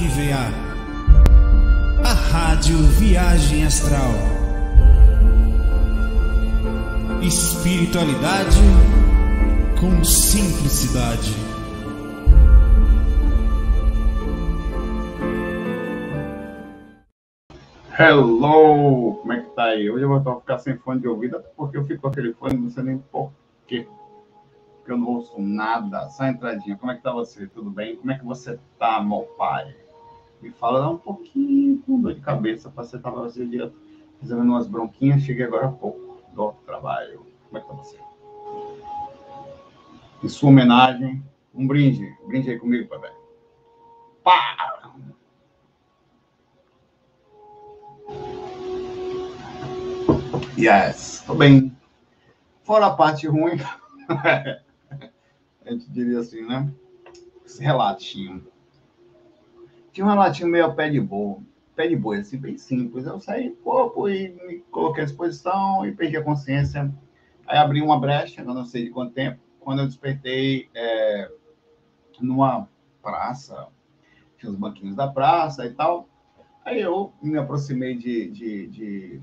RVA, a Rádio Viagem Astral. Espiritualidade com simplicidade. Hello! Como é que tá aí? Hoje eu vou ficar sem fone de ouvido, porque eu fico com aquele fone, não sei nem por quê. Porque eu não ouço nada. Só entradinha. Como é que tá você? Tudo bem? Como é que você tá, meu pai? Me fala, dá um pouquinho com dor de cabeça, para você tava esse dia resolvendo umas bronquinhas, cheguei agora há pouco do trabalho. Como é que tá você? Em sua homenagem, um brinde. Brinde aí comigo, papai. Pá! Yes, tô bem. Fora a parte ruim, a gente diria assim, né? Esse relatinho. Tinha um relatinho meio pé de boi, pé de boi, assim, bem simples. Eu saí pouco e me coloquei à disposição e perdi a consciência. Aí abri uma brecha, não sei de quanto tempo, quando eu despertei é, numa praça, tinha os banquinhos da praça e tal. Aí eu me aproximei de, de, de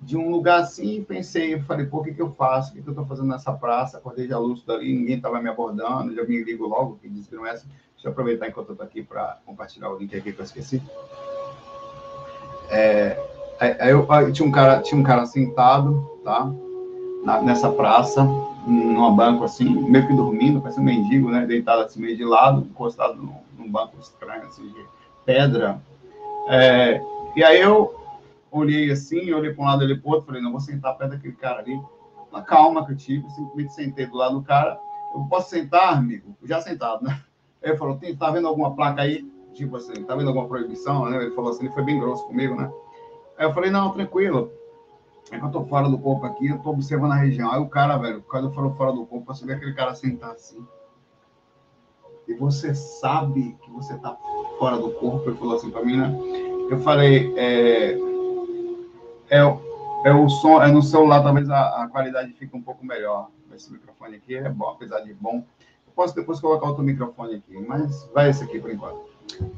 de um lugar assim, pensei, eu falei, pô, o que, que eu faço? O que, que eu estou fazendo nessa praça? Acordei já lúcido ali, ninguém estava me abordando, já me ligo logo, que disse que não é assim. Deixa eu aproveitar enquanto eu estou aqui para compartilhar o link aqui que eu esqueci. É, aí, eu, aí tinha um cara, tinha um cara sentado, tá? Na, nessa praça, numa banco assim, meio que dormindo, parecendo um mendigo, né? Deitado assim, meio de lado, encostado num, num banco estranho, assim, de pedra. É, e aí eu olhei assim, olhei para um lado, olhei para o outro, falei, não, vou sentar perto daquele cara ali. Na calma que eu tive, simplesmente sentei do lado do cara. Eu posso sentar, amigo? Já sentado, né? Ele falou, tá vendo alguma placa aí? Tipo assim, tá vendo alguma proibição? Né? Ele falou assim, ele foi bem grosso comigo, né? Aí eu falei, não, tranquilo. É que eu tô fora do corpo aqui, eu tô observando a região. Aí o cara, velho, quando eu falo fora do corpo, eu vi aquele cara sentar assim. E você sabe que você tá fora do corpo, ele falou assim pra mim, né? Eu falei, é, é, é o som, é no celular talvez a, a qualidade fique um pouco melhor. Esse microfone aqui é bom, apesar de bom. Posso depois colocar outro microfone aqui, mas vai esse aqui por enquanto.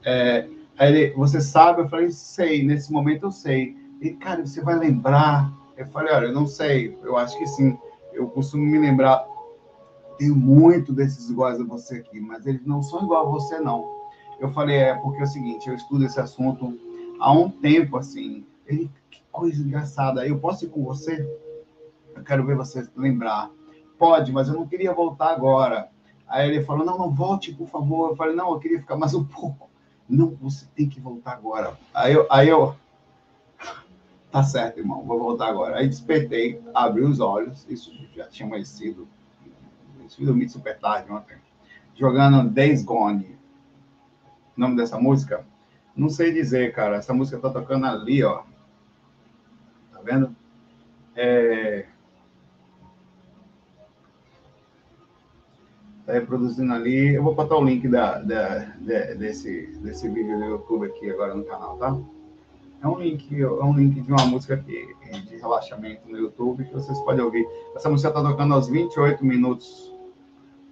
É, aí ele, você sabe? Eu falei, sei, nesse momento eu sei. E, cara, você vai lembrar? Eu falei, olha, eu não sei, eu acho que sim. Eu costumo me lembrar, tenho muito desses iguais a você aqui, mas eles não são igual a você, não. Eu falei, é, porque é o seguinte, eu estudo esse assunto há um tempo, assim, ele coisa engraçada. Eu posso ir com você? Eu quero ver você lembrar. Pode, mas eu não queria voltar agora. Aí ele falou: Não, não volte, por favor. Eu falei: Não, eu queria ficar mais um pouco. Não, você tem que voltar agora. Aí eu, aí eu tá certo, irmão, vou voltar agora. Aí despertei, abri os olhos, isso já tinha amanhecido. Fui dormir super tarde ontem. Jogando Days Gone. O nome dessa música? Não sei dizer, cara. Essa música tá tocando ali, ó vendo? É... Tá reproduzindo ali. Eu vou botar o link da, da, de, desse, desse vídeo do YouTube aqui agora no canal, tá? É um link, é um link de uma música aqui, de relaxamento no YouTube que vocês podem ouvir. Essa música está tocando aos 28 minutos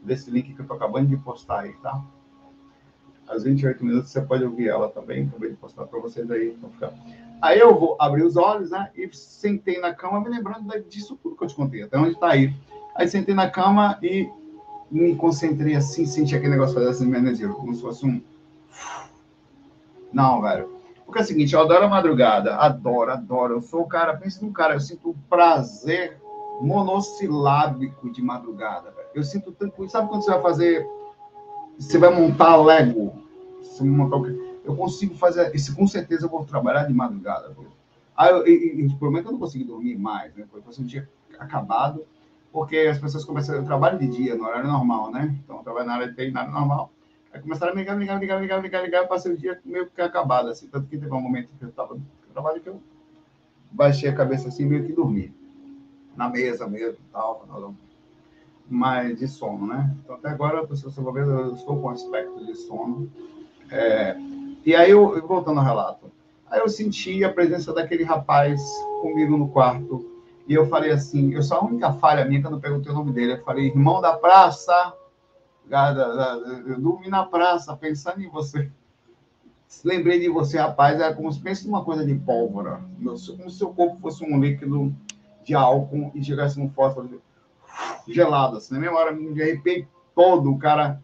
desse link que eu tô acabando de postar aí, tá? Aos 28 minutos você pode ouvir ela também. Acabei de postar para vocês aí. Então fica... Aí eu vou abrir os olhos, né? E sentei na cama, me lembrando disso tudo que eu te contei, até onde está aí. Aí sentei na cama e me concentrei assim, senti aquele negócio fazer assim, energia, como se fosse um. Não, velho. Porque é o seguinte, eu adoro a madrugada, adoro, adoro. Eu sou o cara, pensa num cara, eu sinto prazer monossilábico de madrugada, velho. Eu sinto tanto. Sabe quando você vai fazer. Você vai montar Lego? Você vai montar o quê? eu consigo fazer isso, com certeza eu vou trabalhar de madrugada. Aí, eu, e, e, provavelmente eu não consegui dormir mais, né? Foi um dia acabado, porque as pessoas começam, eu trabalho de dia, no horário normal, né? Então, eu trabalho na área de área normal. Aí começaram a me ligar, ligar, ligar, ligar, ligar, ligar, passei o dia meio que acabado, assim. Tanto que teve um momento que eu estava no trabalho que eu baixei a cabeça assim, meio que dormi. Na mesa mesmo e tal, mas de sono, né? Então, até agora, for ver, eu estou com aspecto de sono. É, e aí, eu, voltando ao relato, aí eu senti a presença daquele rapaz comigo no quarto. E eu falei assim, eu só a única falha minha quando eu perguntei o nome dele, eu falei, irmão da praça, eu dormi na praça pensando em você. lembrei de você, rapaz, era como se pensa numa coisa de pólvora, como se seu corpo fosse um líquido de álcool e chegasse num fósforo gelado, assim, na mesma hora me arrepiei todo, o cara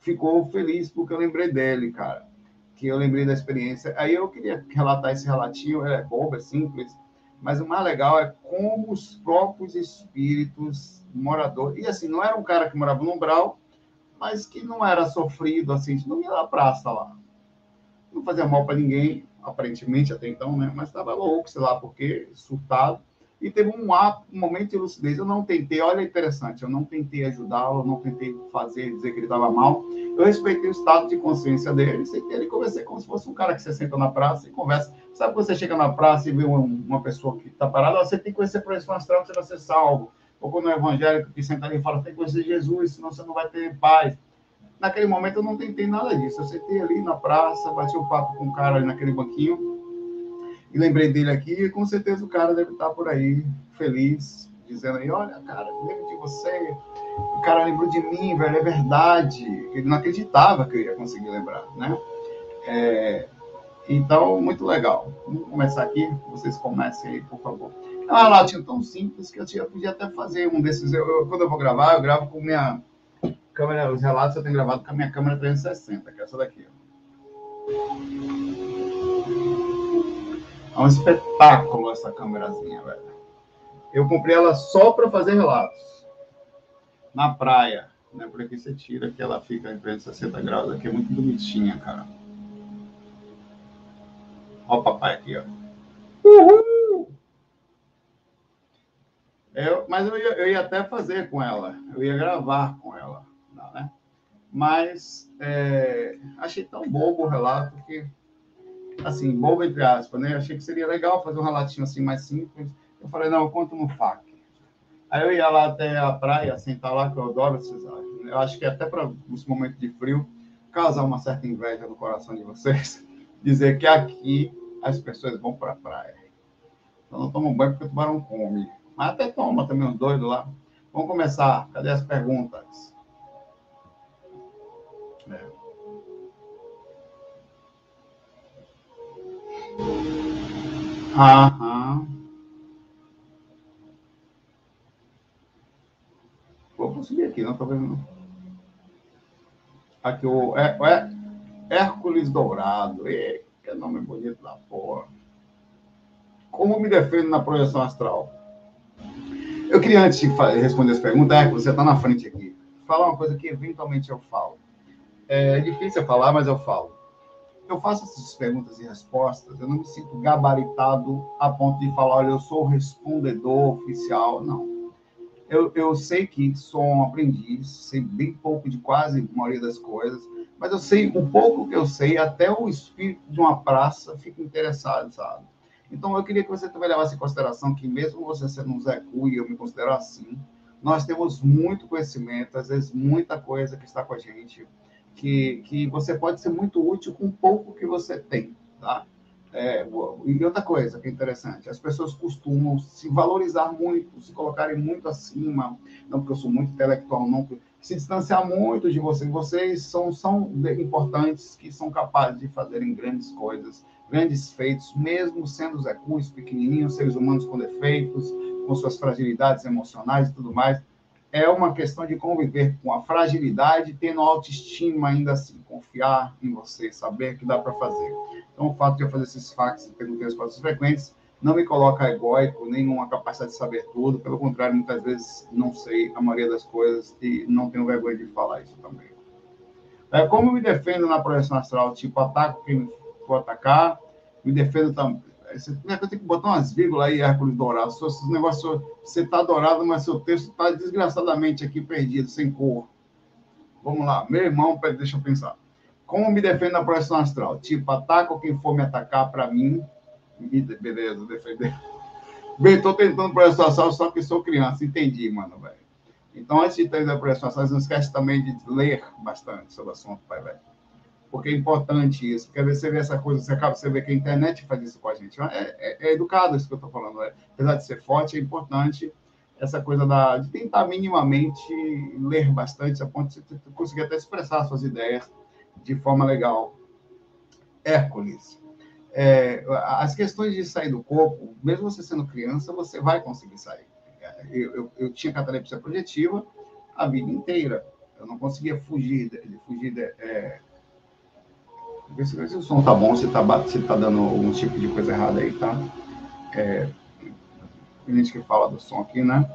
ficou feliz porque eu lembrei dele, cara, que eu lembrei da experiência. Aí eu queria relatar esse relatinho, é bobo, é simples, mas o mais legal é como os próprios espíritos moradores, e assim, não era um cara que morava no umbral, mas que não era sofrido, assim, não ia na praça lá. Não fazia mal para ninguém, aparentemente até então, né? Mas estava louco, sei lá por quê, surtado e teve um, um momento de lucidez. Eu não tentei, olha interessante, eu não tentei ajudá-lo, não tentei fazer, dizer que ele estava mal. Eu respeitei o estado de consciência dele, sentei ele e conversei como se fosse um cara que você senta na praça e conversa. Sabe quando você chega na praça e vê uma, uma pessoa que está parada, você tem que conhecer a projeção astral, você vai ser salvo. Ou quando é evangélico que senta ali e fala, tem que conhecer Jesus, senão você não vai ter paz. Naquele momento eu não tentei nada disso. Eu sentei ali na praça, bati um papo com o cara ali naquele banquinho, e lembrei dele aqui, e com certeza o cara deve estar por aí, feliz, dizendo aí, olha, cara, lembro de você, o cara lembrou de mim, velho, é verdade. Ele não acreditava que eu ia conseguir lembrar, né? É, então, muito legal. Vamos começar aqui, vocês comecem aí, por favor. É um relatinho tão simples que eu, tinha, eu podia até fazer um desses. Eu, eu, quando eu vou gravar, eu gravo com minha câmera, os relatos eu tenho gravado com a minha câmera 360, que é essa daqui. Ó. É um espetáculo essa câmerazinha, velho. Eu comprei ela só para fazer relatos. Na praia. Né? Por aqui você tira que ela fica em 360 graus. Aqui é muito bonitinha, cara. Ó o papai aqui, ó. Uhul! Eu, mas eu ia, eu ia até fazer com ela. Eu ia gravar com ela. Né? Mas é, achei tão bobo o relato que assim, bobo entre aspas, né? Eu achei que seria legal fazer um relatinho assim mais simples. Eu falei, não, eu conto no FAC. Aí eu ia lá até a praia, sentar lá, que eu adoro esses Eu acho que até para os momentos de frio, causar uma certa inveja no coração de vocês, dizer que aqui as pessoas vão para a praia. Então não tomam banho porque o tubarão come. Mas até toma também uns doidos lá. Vamos começar. Cadê as perguntas? É. Aham. Vou subir aqui, não estou vendo. Aqui o é, é, Hércules Dourado. E, que nome bonito da porra. Como me defendo na projeção astral? Eu queria, antes de responder essa pergunta, Hércules, você está na frente aqui, falar uma coisa que eventualmente eu falo. É difícil falar, mas eu falo eu faço essas perguntas e respostas, eu não me sinto gabaritado a ponto de falar, olha, eu sou o respondedor oficial, não. Eu, eu sei que sou um aprendiz, sei bem pouco de quase a maioria das coisas, mas eu sei o pouco que eu sei, até o espírito de uma praça fica interessado, sabe? Então, eu queria que você também levasse em consideração que, mesmo você sendo um Zé Cu, e eu me considero assim, nós temos muito conhecimento, às vezes muita coisa que está com a gente, que, que você pode ser muito útil com o pouco que você tem, tá? É, e outra coisa que é interessante, as pessoas costumam se valorizar muito, se colocarem muito acima, não porque eu sou muito intelectual, não, se distanciar muito de vocês. Vocês são, são importantes, que são capazes de fazerem grandes coisas, grandes feitos, mesmo sendo recursos pequenininhos, seres humanos com defeitos, com suas fragilidades emocionais e tudo mais é uma questão de conviver com a fragilidade, tendo autoestima ainda assim, confiar em você, saber que dá para fazer. Então, o fato de eu fazer esses fax e perguntas e respostas frequentes não me coloca egóico, nenhuma capacidade de saber tudo, pelo contrário, muitas vezes não sei a maioria das coisas e não tenho vergonha de falar isso também. É, como me defendo na projeção astral? Tipo, ataco quem for atacar, me defendo também você tem que botar umas vírgulas aí, Hércules Dourado. Esse negócio, você está dourado, mas seu texto está desgraçadamente aqui perdido, sem cor. Vamos lá. Meu irmão, deixa eu pensar. Como me defendo na projeção astral? Tipo, ataco quem for me atacar para mim. Beleza, defender. Bem, estou tentando projeção astral, só que sou criança. Entendi, mano, velho. Então, antes de ter a projeção astral, não esquece também de ler bastante sobre o assunto, pai, velho porque é importante isso. Porque você vê essa coisa, você acaba, você vê que a internet faz isso com a gente. É, é, é educado isso que eu estou falando. É, apesar de ser forte, é importante essa coisa da, de tentar minimamente ler bastante, a ponto de você conseguir até expressar suas ideias de forma legal. Hércules. É, as questões de sair do corpo, mesmo você sendo criança, você vai conseguir sair. Eu, eu, eu tinha catalepsia projetiva a vida inteira. Eu não conseguia fugir, fugir de, é... Vê se, se o som tá bom, se tá, se tá dando algum tipo de coisa errada aí, tá? É... Tem gente que fala do som aqui, né?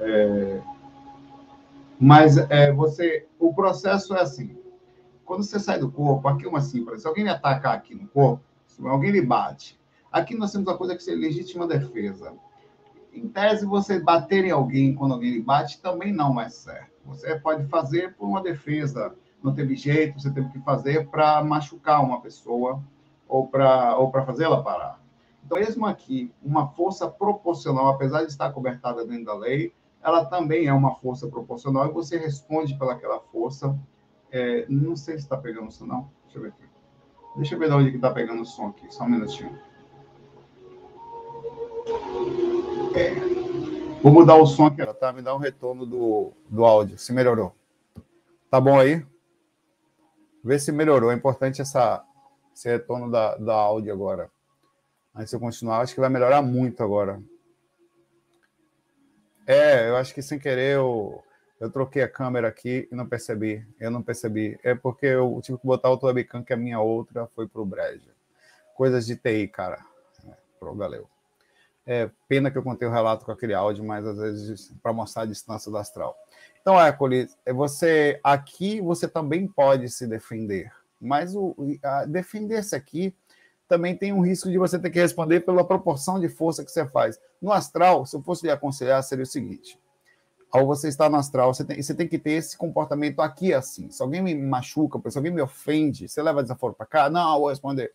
É... Mas é, você, o processo é assim. Quando você sai do corpo, aqui é uma simples. Se alguém me atacar aqui no corpo, se alguém lhe bate, aqui nós temos a coisa que é legítima defesa. Em tese, você bater em alguém quando alguém lhe bate também não é certo. Você pode fazer por uma defesa, não teve jeito, você teve que fazer para machucar uma pessoa ou para ou fazê-la parar. Então, mesmo aqui, uma força proporcional, apesar de estar cobertada dentro da lei, ela também é uma força proporcional e você responde pelaquela força. É, não sei se está pegando o som, não. Deixa eu ver aqui. Deixa eu ver de onde que está pegando o som aqui, só um minutinho. É. Vou mudar o som aqui, tá? Me dá um retorno do, do áudio, se melhorou. Tá bom aí? Vê se melhorou. É importante essa, esse retorno da, da áudio agora. Antes de eu continuar, acho que vai melhorar muito agora. É, eu acho que sem querer eu, eu troquei a câmera aqui e não percebi. Eu não percebi. É porque eu tive que botar outra webcam, que a minha outra foi pro breja. Coisas de TI, cara. É, pro, valeu. É, pena que eu contei o relato com aquele áudio, mas às vezes para mostrar a distância do astral. Então, Hércules, é, você aqui você também pode se defender, mas defender-se aqui também tem um risco de você ter que responder pela proporção de força que você faz. No astral, se eu fosse lhe aconselhar, seria o seguinte: ao você estar no astral, você tem, você tem que ter esse comportamento aqui assim. Se alguém me machuca, se alguém me ofende, você leva desaforo para cá? Não, eu vou responder.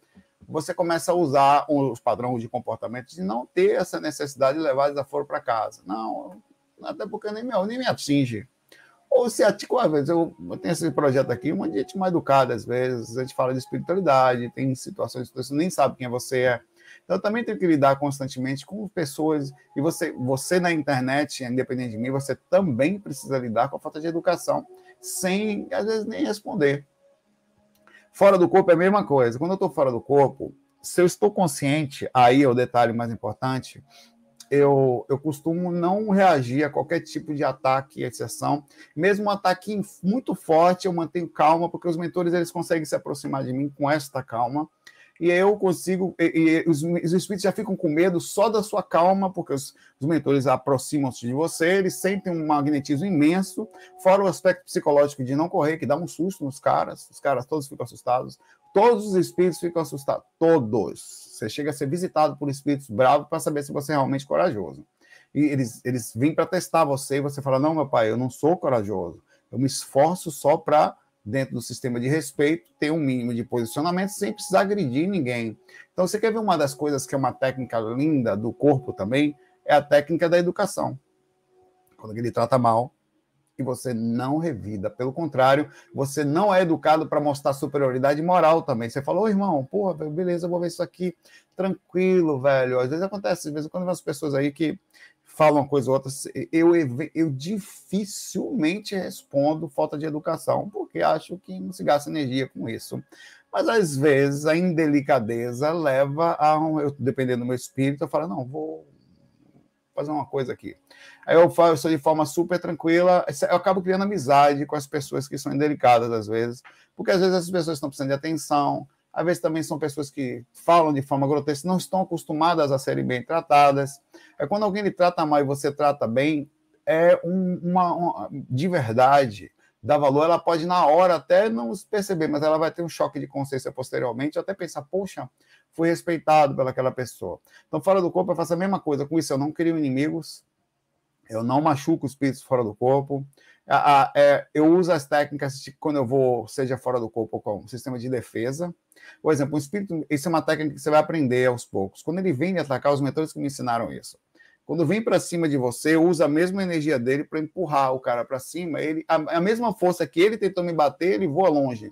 Você começa a usar os padrões de comportamento de não ter essa necessidade de levar desaforo para casa. Não, até porque nem me, nem me atinge. Ou se tipo, às vezes eu, eu tenho esse projeto aqui, uma gente mais educada, às vezes, a gente fala de espiritualidade, tem situações que você nem sabe quem você é. Então, eu também tenho que lidar constantemente com pessoas, e você, você na internet, independente de mim, você também precisa lidar com a falta de educação, sem, às vezes, nem responder. Fora do corpo é a mesma coisa. Quando eu estou fora do corpo, se eu estou consciente, aí é o detalhe mais importante, eu, eu costumo não reagir a qualquer tipo de ataque, exceção. Mesmo um ataque muito forte, eu mantenho calma, porque os mentores eles conseguem se aproximar de mim com esta calma. E eu consigo, e, e os, os, espíritos já ficam com medo só da sua calma, porque os, os mentores aproximam-se de você, eles sentem um magnetismo imenso, fora o aspecto psicológico de não correr, que dá um susto nos caras, os caras todos ficam assustados, todos os espíritos ficam assustados, todos você chega a ser visitado por espíritos bravos para saber se você é realmente corajoso. E eles, eles vêm para testar você e você fala: Não, meu pai, eu não sou corajoso. Eu me esforço só para, dentro do sistema de respeito, ter um mínimo de posicionamento sem precisar agredir ninguém. Então, você quer ver uma das coisas que é uma técnica linda do corpo também? É a técnica da educação. Quando ele trata mal, e você não revida. Pelo contrário, você não é educado para mostrar superioridade moral também. Você falou, oh, irmão, porra, beleza, eu vou ver isso aqui tranquilo, velho. Às vezes acontece, às vezes quando as pessoas aí que falam uma coisa ou outra, eu, eu dificilmente respondo falta de educação, porque acho que não se gasta energia com isso. Mas às vezes a indelicadeza leva a, um, eu, dependendo do meu espírito, eu falo, não, vou fazer uma coisa aqui. Aí eu faço de forma super tranquila, eu acabo criando amizade com as pessoas que são indelicadas às vezes, porque às vezes as pessoas estão precisando de atenção, às vezes também são pessoas que falam de forma grotesca, não estão acostumadas a serem bem tratadas. É quando alguém lhe trata mal e você trata bem, é um, uma, uma, de verdade, dá valor, ela pode na hora até não perceber, mas ela vai ter um choque de consciência posteriormente, até pensar, poxa, fui respeitado pelaquela pessoa. Então, fora do corpo, eu faço a mesma coisa. Com isso, eu não crio inimigos, eu não machuco os espíritos fora do corpo. É, eu uso as técnicas de, quando eu vou, seja fora do corpo ou com um sistema de defesa. Por exemplo, o espírito, isso é uma técnica que você vai aprender aos poucos. Quando ele vem me atacar, os mentores que me ensinaram isso. Quando vem para cima de você, usa a mesma energia dele para empurrar o cara para cima. Ele, a, a, mesma força que ele tentou me bater, ele voa longe.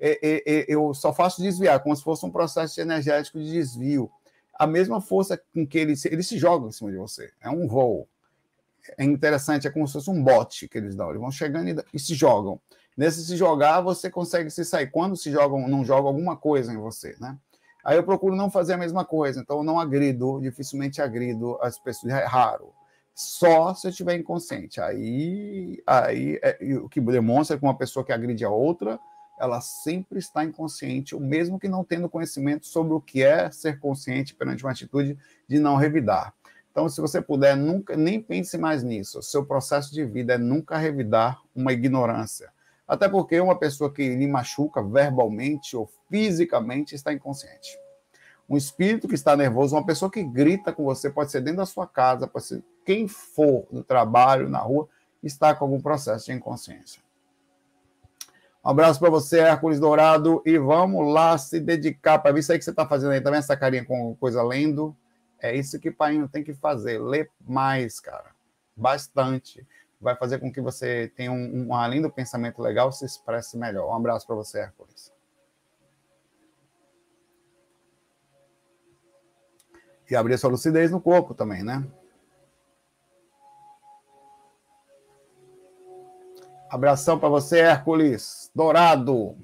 É, é, é, eu só faço desviar, como se fosse um processo energético de desvio. A mesma força com que ele, ele se joga em cima de você. É um voo é interessante, é como se fosse um bote que eles dão. Eles vão chegando e, e se jogam. Nesse se jogar, você consegue se sair. Quando se joga, não joga alguma coisa em você, né? Aí eu procuro não fazer a mesma coisa, então eu não agrido, dificilmente agrido as pessoas, é raro. Só se eu estiver inconsciente. Aí, aí é, o que demonstra que uma pessoa que agride a outra, ela sempre está inconsciente, mesmo que não tendo conhecimento sobre o que é ser consciente perante uma atitude de não revidar. Então, se você puder, nunca nem pense mais nisso. Seu processo de vida é nunca revidar uma ignorância. Até porque uma pessoa que lhe machuca verbalmente ou fisicamente está inconsciente. Um espírito que está nervoso, uma pessoa que grita com você, pode ser dentro da sua casa, pode ser quem for no trabalho, na rua, está com algum processo de inconsciência. Um abraço para você, Hércules Dourado, e vamos lá se dedicar para isso aí que você está fazendo aí. Tá vendo essa carinha com coisa lendo? É isso que o pai tem que fazer. Ler mais, cara. Bastante vai fazer com que você tenha um, um além do pensamento legal, se expresse melhor. Um abraço para você, Hércules. E abrir sua lucidez no corpo também, né? Abração para você, Hércules. Dourado.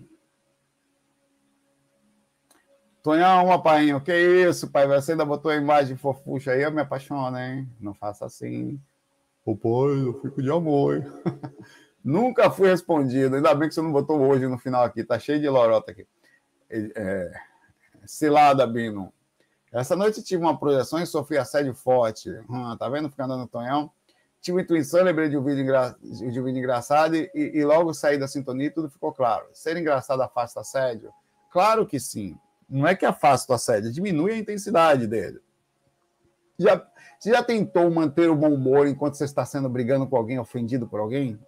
Tonhão, uma painho. Que isso, pai? Você ainda botou a imagem fofucha aí, eu me apaixono, hein? Não faça assim. Ô pai, eu fico de amor. Nunca fui respondido. Ainda bem que você não botou hoje no final aqui. Tá cheio de lorota aqui. É... Cilada, Bino. Essa noite tive uma projeção e sofri assédio forte. Hum, tá vendo? Ficando no tonhão. Tive intuição, lembrei de um vídeo, engra... de um vídeo engraçado e, e, logo saí da sintonia e tudo ficou claro. Ser engraçado afasta assédio? Claro que sim. Não é que afasta o assédio, diminui a intensidade dele. Já, você já tentou manter o bom humor enquanto você está sendo brigando com alguém, ofendido por alguém?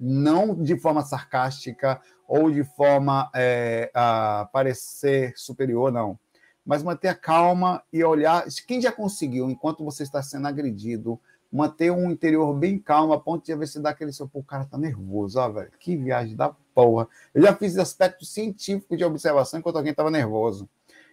Não de forma sarcástica ou de forma é, a parecer superior, não. Mas manter a calma e olhar. Quem já conseguiu, enquanto você está sendo agredido, manter um interior bem calmo, a ponto de ver se dá aquele seu, pô, o cara tá nervoso, ó, velho, que viagem da porra. Eu já fiz aspecto científico de observação enquanto alguém estava nervoso.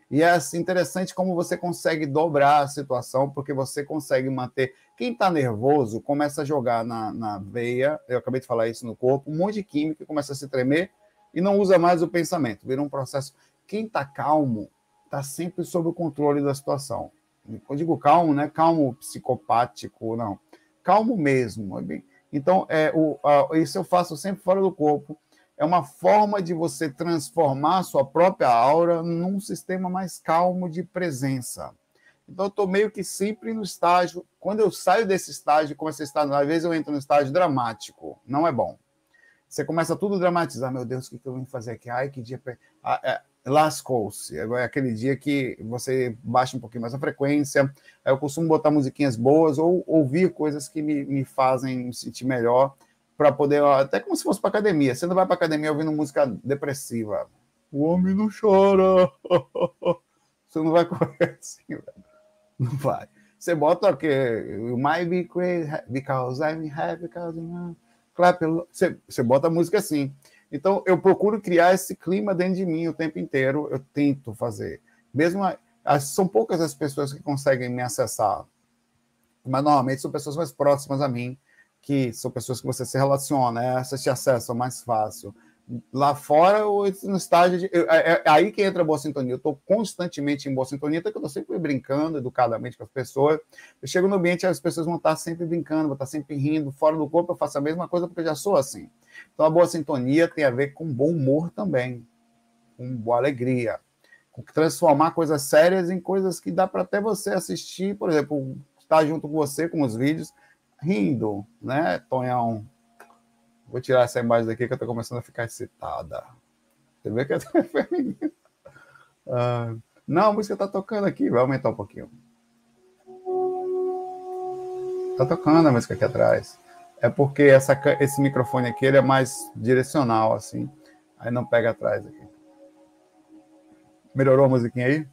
E é assim, interessante como você consegue dobrar a situação, porque você consegue manter. Quem está nervoso começa a jogar na, na veia, eu acabei de falar isso no corpo, um monte de química começa a se tremer e não usa mais o pensamento, vira um processo. Quem está calmo está sempre sob o controle da situação. Eu digo calmo, não é calmo psicopático, não. Calmo mesmo. Então, é, o, a, isso eu faço sempre fora do corpo é uma forma de você transformar sua própria aura num sistema mais calmo de presença. Então, eu estou meio que sempre no estágio. Quando eu saio desse estágio, começo a estar, às vezes eu entro no estágio dramático. Não é bom. Você começa tudo a dramatizar. Meu Deus, o que eu vim fazer aqui? Ai, que dia. Ah, é, Lascou-se. É aquele dia que você baixa um pouquinho mais a frequência. Eu costumo botar musiquinhas boas ou ouvir coisas que me, me fazem me sentir melhor para poder, até como se fosse para academia. Você não vai para academia ouvindo música depressiva. O homem não chora. Você não vai correr assim, velho. Não vai. Você bota o quê? You might be crazy because I'm happy because I'm clap. Você, você bota a música assim. Então, eu procuro criar esse clima dentro de mim o tempo inteiro. Eu tento fazer. Mesmo são poucas as pessoas que conseguem me acessar, mas normalmente são pessoas mais próximas a mim que são pessoas que você se relaciona, essas te acessam mais fácil. Lá fora, no estágio de. É, é, aí que entra a boa sintonia. Eu estou constantemente em boa sintonia, até que eu estou sempre brincando educadamente com as pessoas. Eu chego no ambiente, as pessoas vão estar sempre brincando, vão estar sempre rindo. Fora do corpo, eu faço a mesma coisa porque eu já sou assim. Então, a boa sintonia tem a ver com bom humor também, com boa alegria, com transformar coisas sérias em coisas que dá para até você assistir, por exemplo, estar junto com você com os vídeos rindo, né, Tonhão? Vou tirar essa imagem daqui que eu estou começando a ficar excitada. Você vê que eu tô feminina. Ah, não, a música está tocando aqui, vai aumentar um pouquinho. Está tocando a música aqui atrás. É porque essa, esse microfone aqui ele é mais direcional, assim. Aí não pega atrás aqui. Melhorou a musiquinha aí?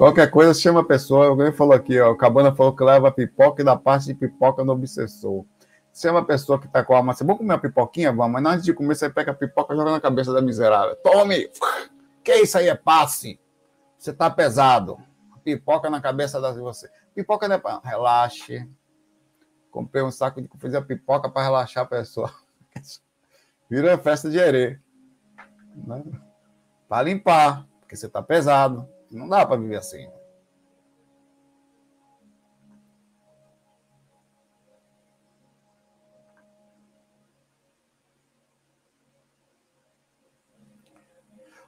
Qualquer coisa, chama a pessoa. Alguém falou aqui, ó. O Cabana falou que leva pipoca e dá parte de pipoca no obsessor. Chama a pessoa que tá com a alma. Você vamos comer uma pipoquinha? Vamos. Mas antes de comer, você pega a pipoca e joga na cabeça da miserável. Tome! Que isso aí é passe? Você tá pesado. Pipoca na cabeça de você. Pipoca não é para relaxe. Comprei um saco de fazer pipoca para relaxar a pessoa. Vira festa de herê. Né? Para limpar, porque você tá pesado. Não dá para viver assim.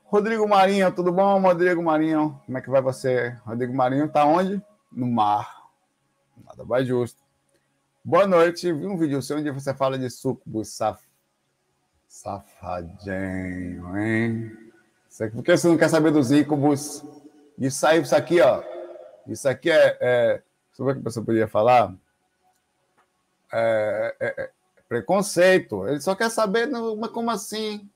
Rodrigo Marinho, tudo bom, Rodrigo Marinho? Como é que vai você? Rodrigo Marinho tá onde? No mar. Nada mais justo. Boa noite. Vi um vídeo seu onde você fala de sucubus saf... safadinho, hein? Por que você não quer saber dos íncubos? Isso aí, isso aqui, ó. Isso aqui é. é... Sobre o que a pessoa podia falar? É, é, é, preconceito. Ele só quer saber, mas como assim?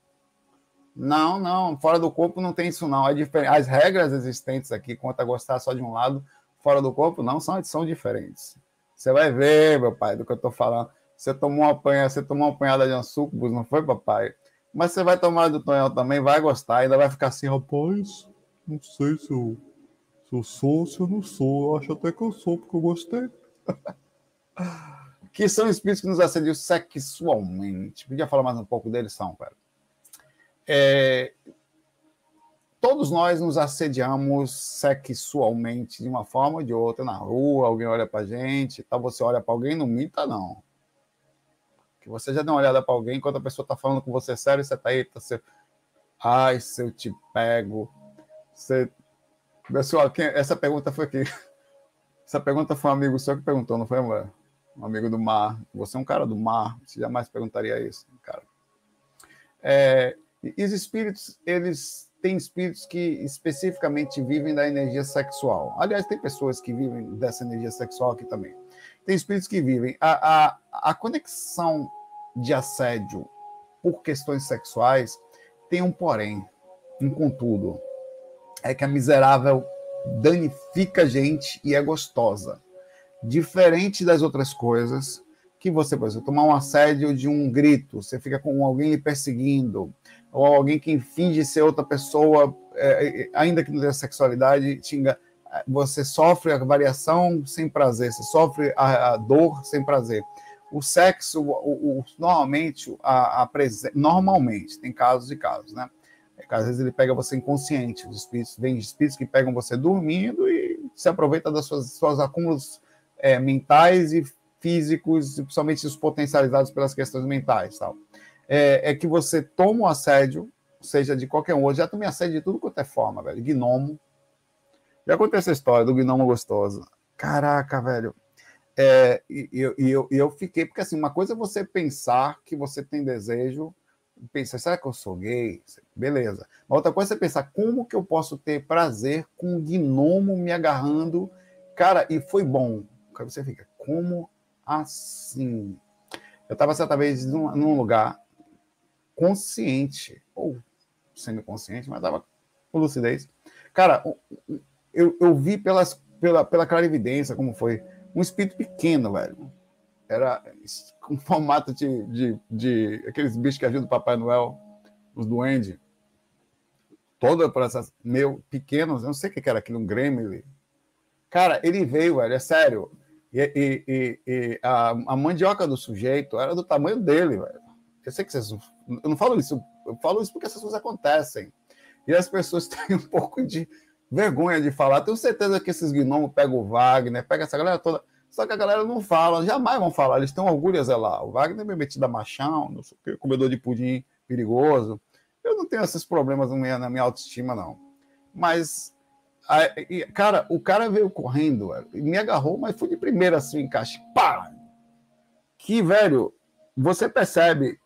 Não, não, fora do corpo não tem isso, não. É diferente. As regras existentes aqui, quanto a gostar só de um lado, fora do corpo, não são, são diferentes. Você vai ver, meu pai, do que eu estou falando. Você tomou uma apanha, você tomou uma apanhada de ansúcubos, não foi, papai? Mas você vai tomar do Tonhão também, vai gostar, ainda vai ficar assim, rapaz, não sei se eu, se eu sou ou se eu não sou. Eu acho até que eu sou, porque eu gostei. que são espíritos que nos assediam sexualmente. Podia falar mais um pouco deles, são, cara. É, todos nós nos assediamos sexualmente de uma forma ou de outra na rua, alguém olha para gente, tal, você olha para alguém, não minta, não. Que você já deu uma olhada para alguém enquanto a pessoa está falando com você sério, você está aí, tá você... ai, se eu te pego, você... Pessoal, quem... essa pergunta foi aqui. Essa pergunta foi um amigo seu que perguntou, não foi? Um amigo do mar. Você é um cara do mar, você jamais perguntaria isso, cara. É, e os espíritos, eles têm espíritos que especificamente vivem da energia sexual. Aliás, tem pessoas que vivem dessa energia sexual aqui também. Tem espíritos que vivem. A, a, a conexão de assédio por questões sexuais tem um porém, um contudo. É que a miserável danifica a gente e é gostosa. Diferente das outras coisas, que você, por exemplo, tomar um assédio de um grito, você fica com alguém lhe perseguindo, ou alguém que finge ser outra pessoa, é, é ainda que não tenha sexualidade, tinga, você sofre a variação sem prazer, você sofre a, a dor sem prazer. O sexo, o, o, normalmente, a, a normalmente, tem casos e casos, né? É às vezes ele pega você inconsciente, os espíritos, vem espíritos que pegam você dormindo e se aproveita das suas, suas acúmulos é, mentais e físicos, principalmente os potencializados pelas questões mentais, tal é, é que você toma o assédio, seja de qualquer um. Eu já tomei assédio de tudo quanto é forma, velho. Gnomo. Já aconteceu essa história do gnomo gostoso. Caraca, velho. É, e, e, e eu, eu fiquei, porque assim, uma coisa é você pensar que você tem desejo, pensar, será que eu sou gay? Beleza. Uma outra coisa é pensar, como que eu posso ter prazer com um gnomo me agarrando? Cara, e foi bom. Aí você fica, como assim? Eu estava certa vez num, num lugar, consciente, ou semi-consciente, mas estava com lucidez. Cara, eu, eu vi pelas, pela, pela clarividência como foi. Um espírito pequeno, velho. Era com formato de, de, de aqueles bichos que ajudam o Papai Noel, os duendes. Toda para essas meio pequenos, eu não sei o que era aquilo, um gremlin. Cara, ele veio, velho, é sério. E, e, e, e a, a, mandioca do sujeito era do tamanho dele, velho. Eu sei que vocês eu não falo isso, eu falo isso porque essas coisas acontecem. E as pessoas têm um pouco de vergonha de falar. Tenho certeza que esses gnomos pegam o Wagner, pega essa galera toda. Só que a galera não fala, jamais vão falar. Eles têm orgulho a zelar. O Wagner é metido a machão, não que, comedor de pudim perigoso. Eu não tenho esses problemas na minha, autoestima, não. Mas, cara, o cara veio correndo, me agarrou, mas foi de primeira assim, encaixe. Pá! Que, velho, você percebe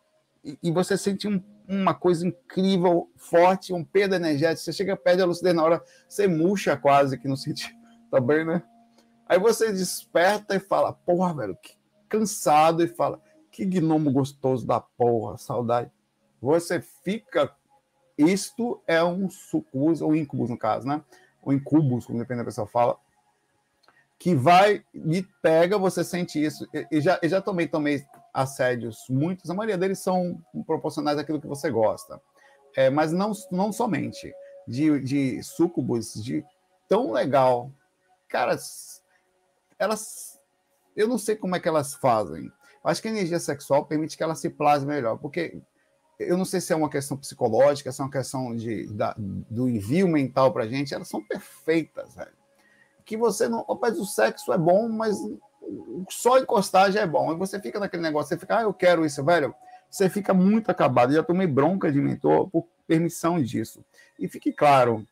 e, você sente um, uma coisa incrível, forte, um peso energético. Você chega perto da lucidez na hora, você murcha quase que no sentido, tá bem, né? Aí você desperta e fala, porra, velho, que cansado, e fala, que gnomo gostoso da porra, saudade. Você fica. Isto é um sucus, ou incubus, no caso, né? Ou incubus, como depende da pessoa fala, que vai e pega, você sente isso. E já, já tomei, tomei assédios, muitos, a maioria deles são proporcionais àquilo que você gosta. É, mas não, não somente. de, de sucubus, de tão legal. Cara, elas. Eu não sei como é que elas fazem. Acho que a energia sexual permite que ela se plasme melhor, porque eu não sei se é uma questão psicológica, se é uma questão de, da, do envio mental para a gente, elas são perfeitas, velho. Que você não. Rapaz, o sexo é bom, mas só encostar já é bom. E você fica naquele negócio, você fica, ah, eu quero isso, velho. Você fica muito acabado. Eu já tomei bronca de mentor por permissão disso. E fique claro,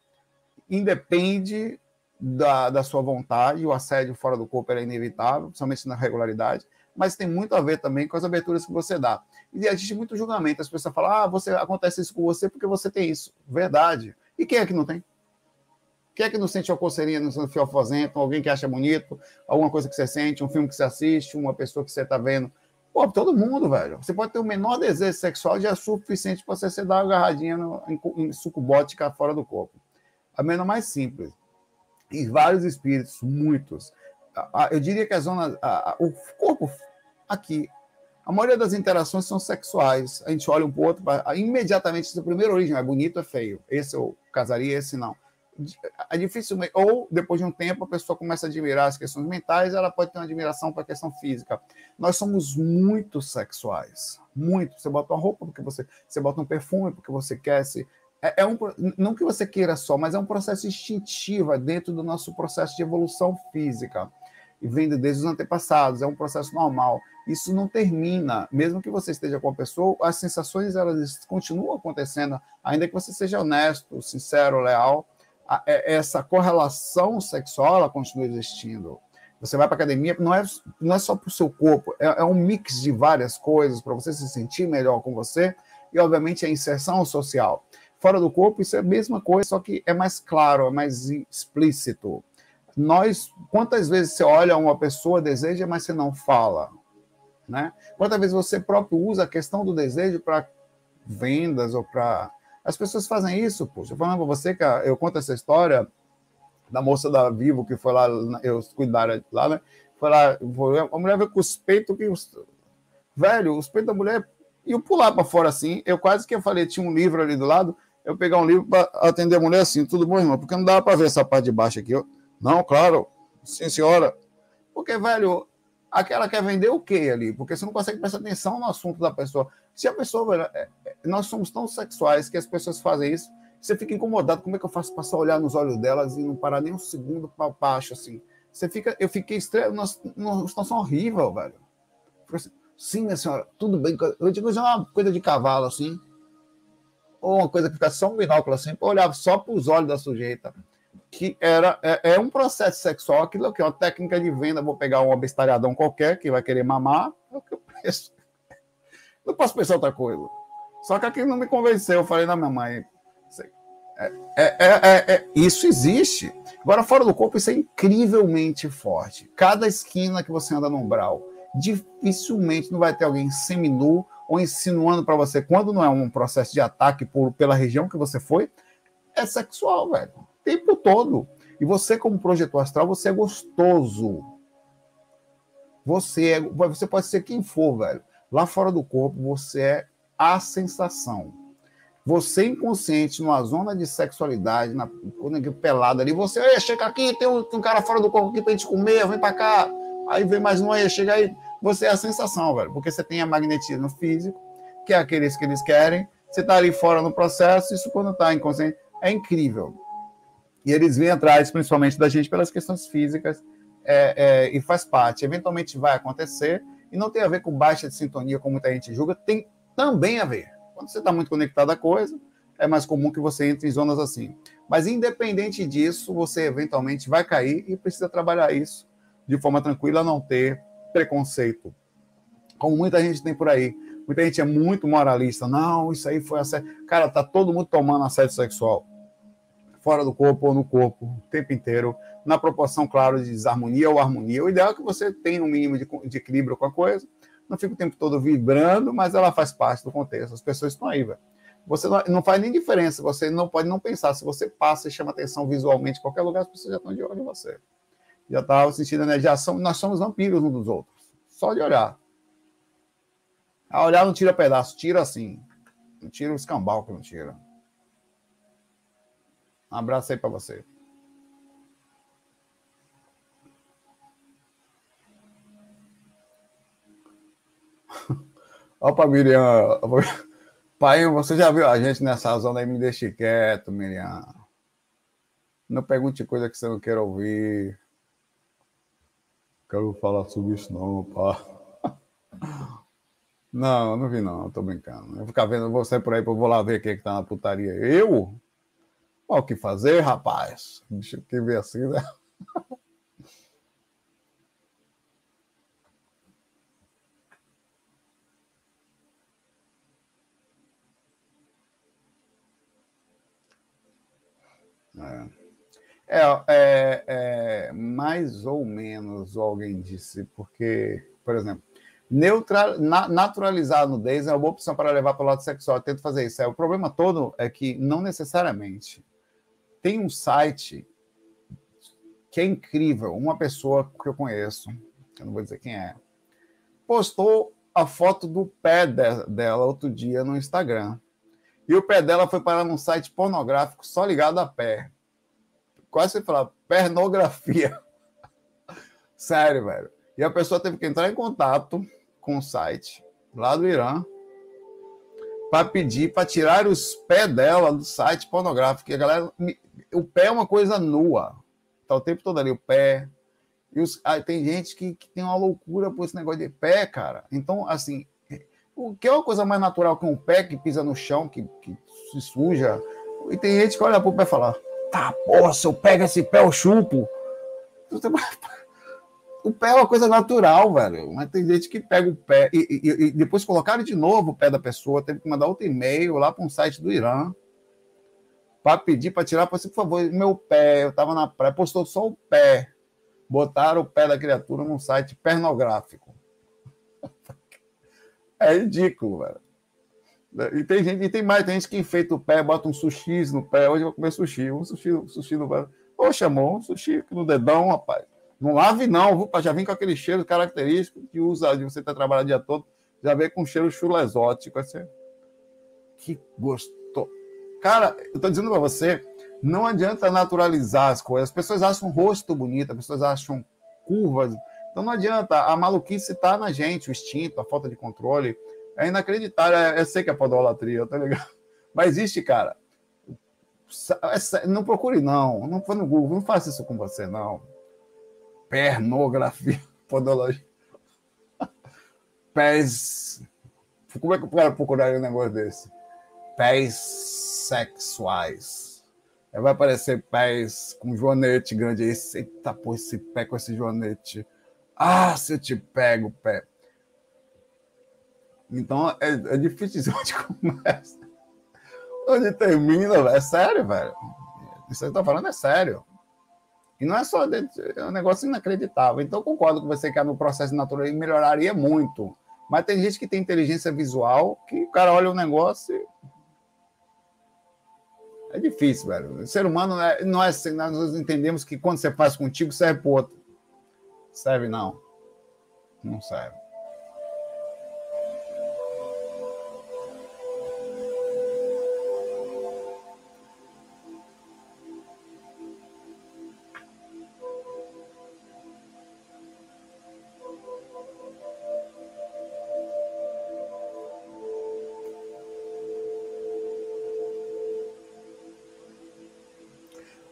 independe da, da sua vontade, o assédio fora do corpo é inevitável, principalmente na regularidade, mas tem muito a ver também com as aberturas que você dá. E existe muito julgamento. As pessoas falam, ah, você, acontece isso com você porque você tem isso. Verdade. E quem é que não tem? Quem é que não sente uma coceirinha no fiofozento, alguém que acha bonito, alguma coisa que você sente, um filme que você assiste, uma pessoa que você está vendo? Pô, todo mundo, velho. Você pode ter o menor desejo sexual, já é suficiente para você dar uma agarradinha no, em, em sucubótica fora do corpo. A menos mais simples. E vários espíritos, muitos. Eu diria que a zona. A, a, o corpo aqui. A maioria das interações são sexuais. A gente olha um para o outro, imediatamente, a primeira origem é bonito, é feio. Esse eu casaria, esse não é difícil, ou depois de um tempo a pessoa começa a admirar as questões mentais, ela pode ter uma admiração para a questão física. Nós somos muito sexuais, muito. Você bota uma roupa porque você, você bota um perfume porque você quer se é, é um não que você queira só, mas é um processo instintivo é dentro do nosso processo de evolução física e vem desde os antepassados, é um processo normal. Isso não termina, mesmo que você esteja com a pessoa, as sensações elas continuam acontecendo, ainda que você seja honesto, sincero, leal é, essa correlação sexual ela continua existindo. Você vai para academia, não é, não é só para o seu corpo, é, é, um mix de várias coisas para você se sentir melhor com você e, obviamente, a inserção social. Fora do corpo, isso é a mesma coisa, só que é mais claro, é mais explícito. Nós, quantas vezes você olha uma pessoa, deseja, mas você não fala? Né? Quantas vezes você próprio usa a questão do desejo para vendas ou para as pessoas fazem isso, poxa. Falando para você que eu conto essa história da moça da Vivo que foi lá, eu cuidar lá, né? Foi lá, a mulher veio com os peitos que. Velho, os peitos da mulher iam pular para fora assim. Eu quase que eu falei, tinha um livro ali do lado, eu pegar um livro para atender a mulher assim, tudo bom, irmão? Porque não dava para ver essa parte de baixo aqui, ó. Não, claro, sim, senhora. Porque, velho, aquela quer vender o quê ali? Porque você não consegue prestar atenção no assunto da pessoa. Se a pessoa, velho, é, é, nós somos tão sexuais que as pessoas fazem isso, você fica incomodado. Como é que eu faço para só olhar nos olhos delas e não parar nem um segundo para baixo, assim? Você fica, eu fiquei estranho, uma situação horrível, velho. Assim, Sim, minha senhora, tudo bem. Eu digo, já é uma coisa de cavalo, assim. Ou uma coisa que fica só um binóculo, assim, olhar só para os olhos da sujeita que era é, é, um processo sexual, aquilo que é uma técnica de venda. Vou pegar um abestalhadão qualquer que vai querer mamar, é o que eu penso. Não posso pensar outra coisa. Só que aquilo não me convenceu. Eu falei, não, minha mãe, é, é, é, isso existe. Agora, fora do corpo, isso é incrivelmente forte. Cada esquina que você anda no umbral, dificilmente não vai ter alguém seminu ou insinuando para você, quando não é um processo de ataque por, pela região que você foi, é sexual, velho tempo todo. E você, como projetor astral, você é gostoso. Você, é, você pode ser quem for, velho. Lá fora do corpo, você é a sensação. Você inconsciente, numa zona de sexualidade, na pelada ali, você, chega aqui, tem um, tem um, cara fora do corpo aqui pra gente comer, vem pra cá. Aí vem mais um aí, chega aí. Você é a sensação, velho, porque você tem a magnetismo físico, que é aqueles que eles querem. Você tá ali fora no processo, isso quando tá inconsciente é incrível. E eles vêm atrás, principalmente da gente, pelas questões físicas, é, é, e faz parte. Eventualmente vai acontecer, e não tem a ver com baixa de sintonia, como muita gente julga, tem também a ver. Quando você está muito conectado à coisa, é mais comum que você entre em zonas assim. Mas, independente disso, você eventualmente vai cair e precisa trabalhar isso de forma tranquila, não ter preconceito. Como muita gente tem por aí. Muita gente é muito moralista. Não, isso aí foi assédio. Cara, tá todo mundo tomando assédio sexual fora do corpo ou no corpo, o tempo inteiro, na proporção, claro, de desarmonia ou harmonia. O ideal é que você tenha um mínimo de, de equilíbrio com a coisa, não fica o tempo todo vibrando, mas ela faz parte do contexto. As pessoas estão aí, velho. Você não, não, faz nem diferença, você não pode não pensar. Se você passa e chama atenção visualmente em qualquer lugar, as pessoas já estão de olho em você. Já está sentindo né? Já são, nós somos vampiros uns dos outros. Só de olhar. A olhar não tira pedaço, tira assim. Não tira o escambau que não tira. Um abraço aí para você. Opa, Miriam. Pai, você já viu a gente nessa zona aí? Me deixe quieto, Miriam. Não pergunte coisa que você não quer ouvir. Quero falar sobre isso, não, pá. Não, não vi, não. Tô brincando. Eu vou ficar vendo você por aí, eu vou lá ver quem é que tá na putaria. Eu? O que fazer, rapaz? Deixa eu ver assim, né? É, é, é, mais ou menos alguém disse, porque, por exemplo, neutral, na, naturalizar a nudez é uma boa opção para levar para o lado sexual. Eu tento fazer isso. É, o problema todo é que não necessariamente. Tem um site que é incrível. Uma pessoa que eu conheço, eu não vou dizer quem é, postou a foto do pé de, dela outro dia no Instagram. E o pé dela foi parar num site pornográfico só ligado a pé quase você falar pornografia. Sério, velho. E a pessoa teve que entrar em contato com o site lá do Irã para pedir para tirar os pés dela do site pornográfico. E a galera, o pé é uma coisa nua. Tá o tempo todo ali o pé. E os, ah, tem gente que, que, tem uma loucura por esse negócio de pé, cara. Então, assim, o que é uma coisa mais natural que um pé que pisa no chão, que, que se suja. E tem gente que olha pro pé e fala: Tá, porra, se eu pego esse pé, eu chupo. O pé é uma coisa natural, velho. Mas tem gente que pega o pé e, e, e depois colocaram de novo o pé da pessoa, teve que mandar outro e-mail lá para um site do Irã para pedir para tirar, para por favor, meu pé, eu estava na praia, postou só o pé. Botaram o pé da criatura num site pornográfico. É ridículo, velho. E tem gente, e tem mais, tem gente que enfeita o pé, bota um sushi no pé. Hoje eu vou comer sushi. Um sushi, sushi no pé. Poxa, amor, um sushi no dedão, rapaz. Não lave, não, já vem com aquele cheiro característico que usa de você ter trabalhado o dia todo, já vem com um cheiro chulesótico. Assim. Que gostoso. Cara, eu tô dizendo para você, não adianta naturalizar as coisas. As pessoas acham um rosto bonito, as pessoas acham curvas. Então não adianta, a maluquice está na gente, o instinto, a falta de controle. É inacreditável. É, eu sei que é podolatria, tá ligado? Mas existe, cara. É não procure, não. Não foi no Google. Não faça isso com você, não. Pernografia, podologia. Pés. Como é que eu quero procurar um negócio desse? Pés sexuais. Aí vai aparecer pés com joanete grande. Eita, pô, esse pé com esse joanete. Ah, se eu te pego, pé. Então é, é difícil de começa. Onde termina, velho. É sério, velho. Isso que eu tô falando é sério. E não é só é um negócio inacreditável. Então, concordo com você que no processo natural melhoraria muito. Mas tem gente que tem inteligência visual que o cara olha o um negócio e... É difícil, velho. O ser humano não é, não é assim. Nós entendemos que quando você faz contigo, serve pro outro. Serve não. Não serve.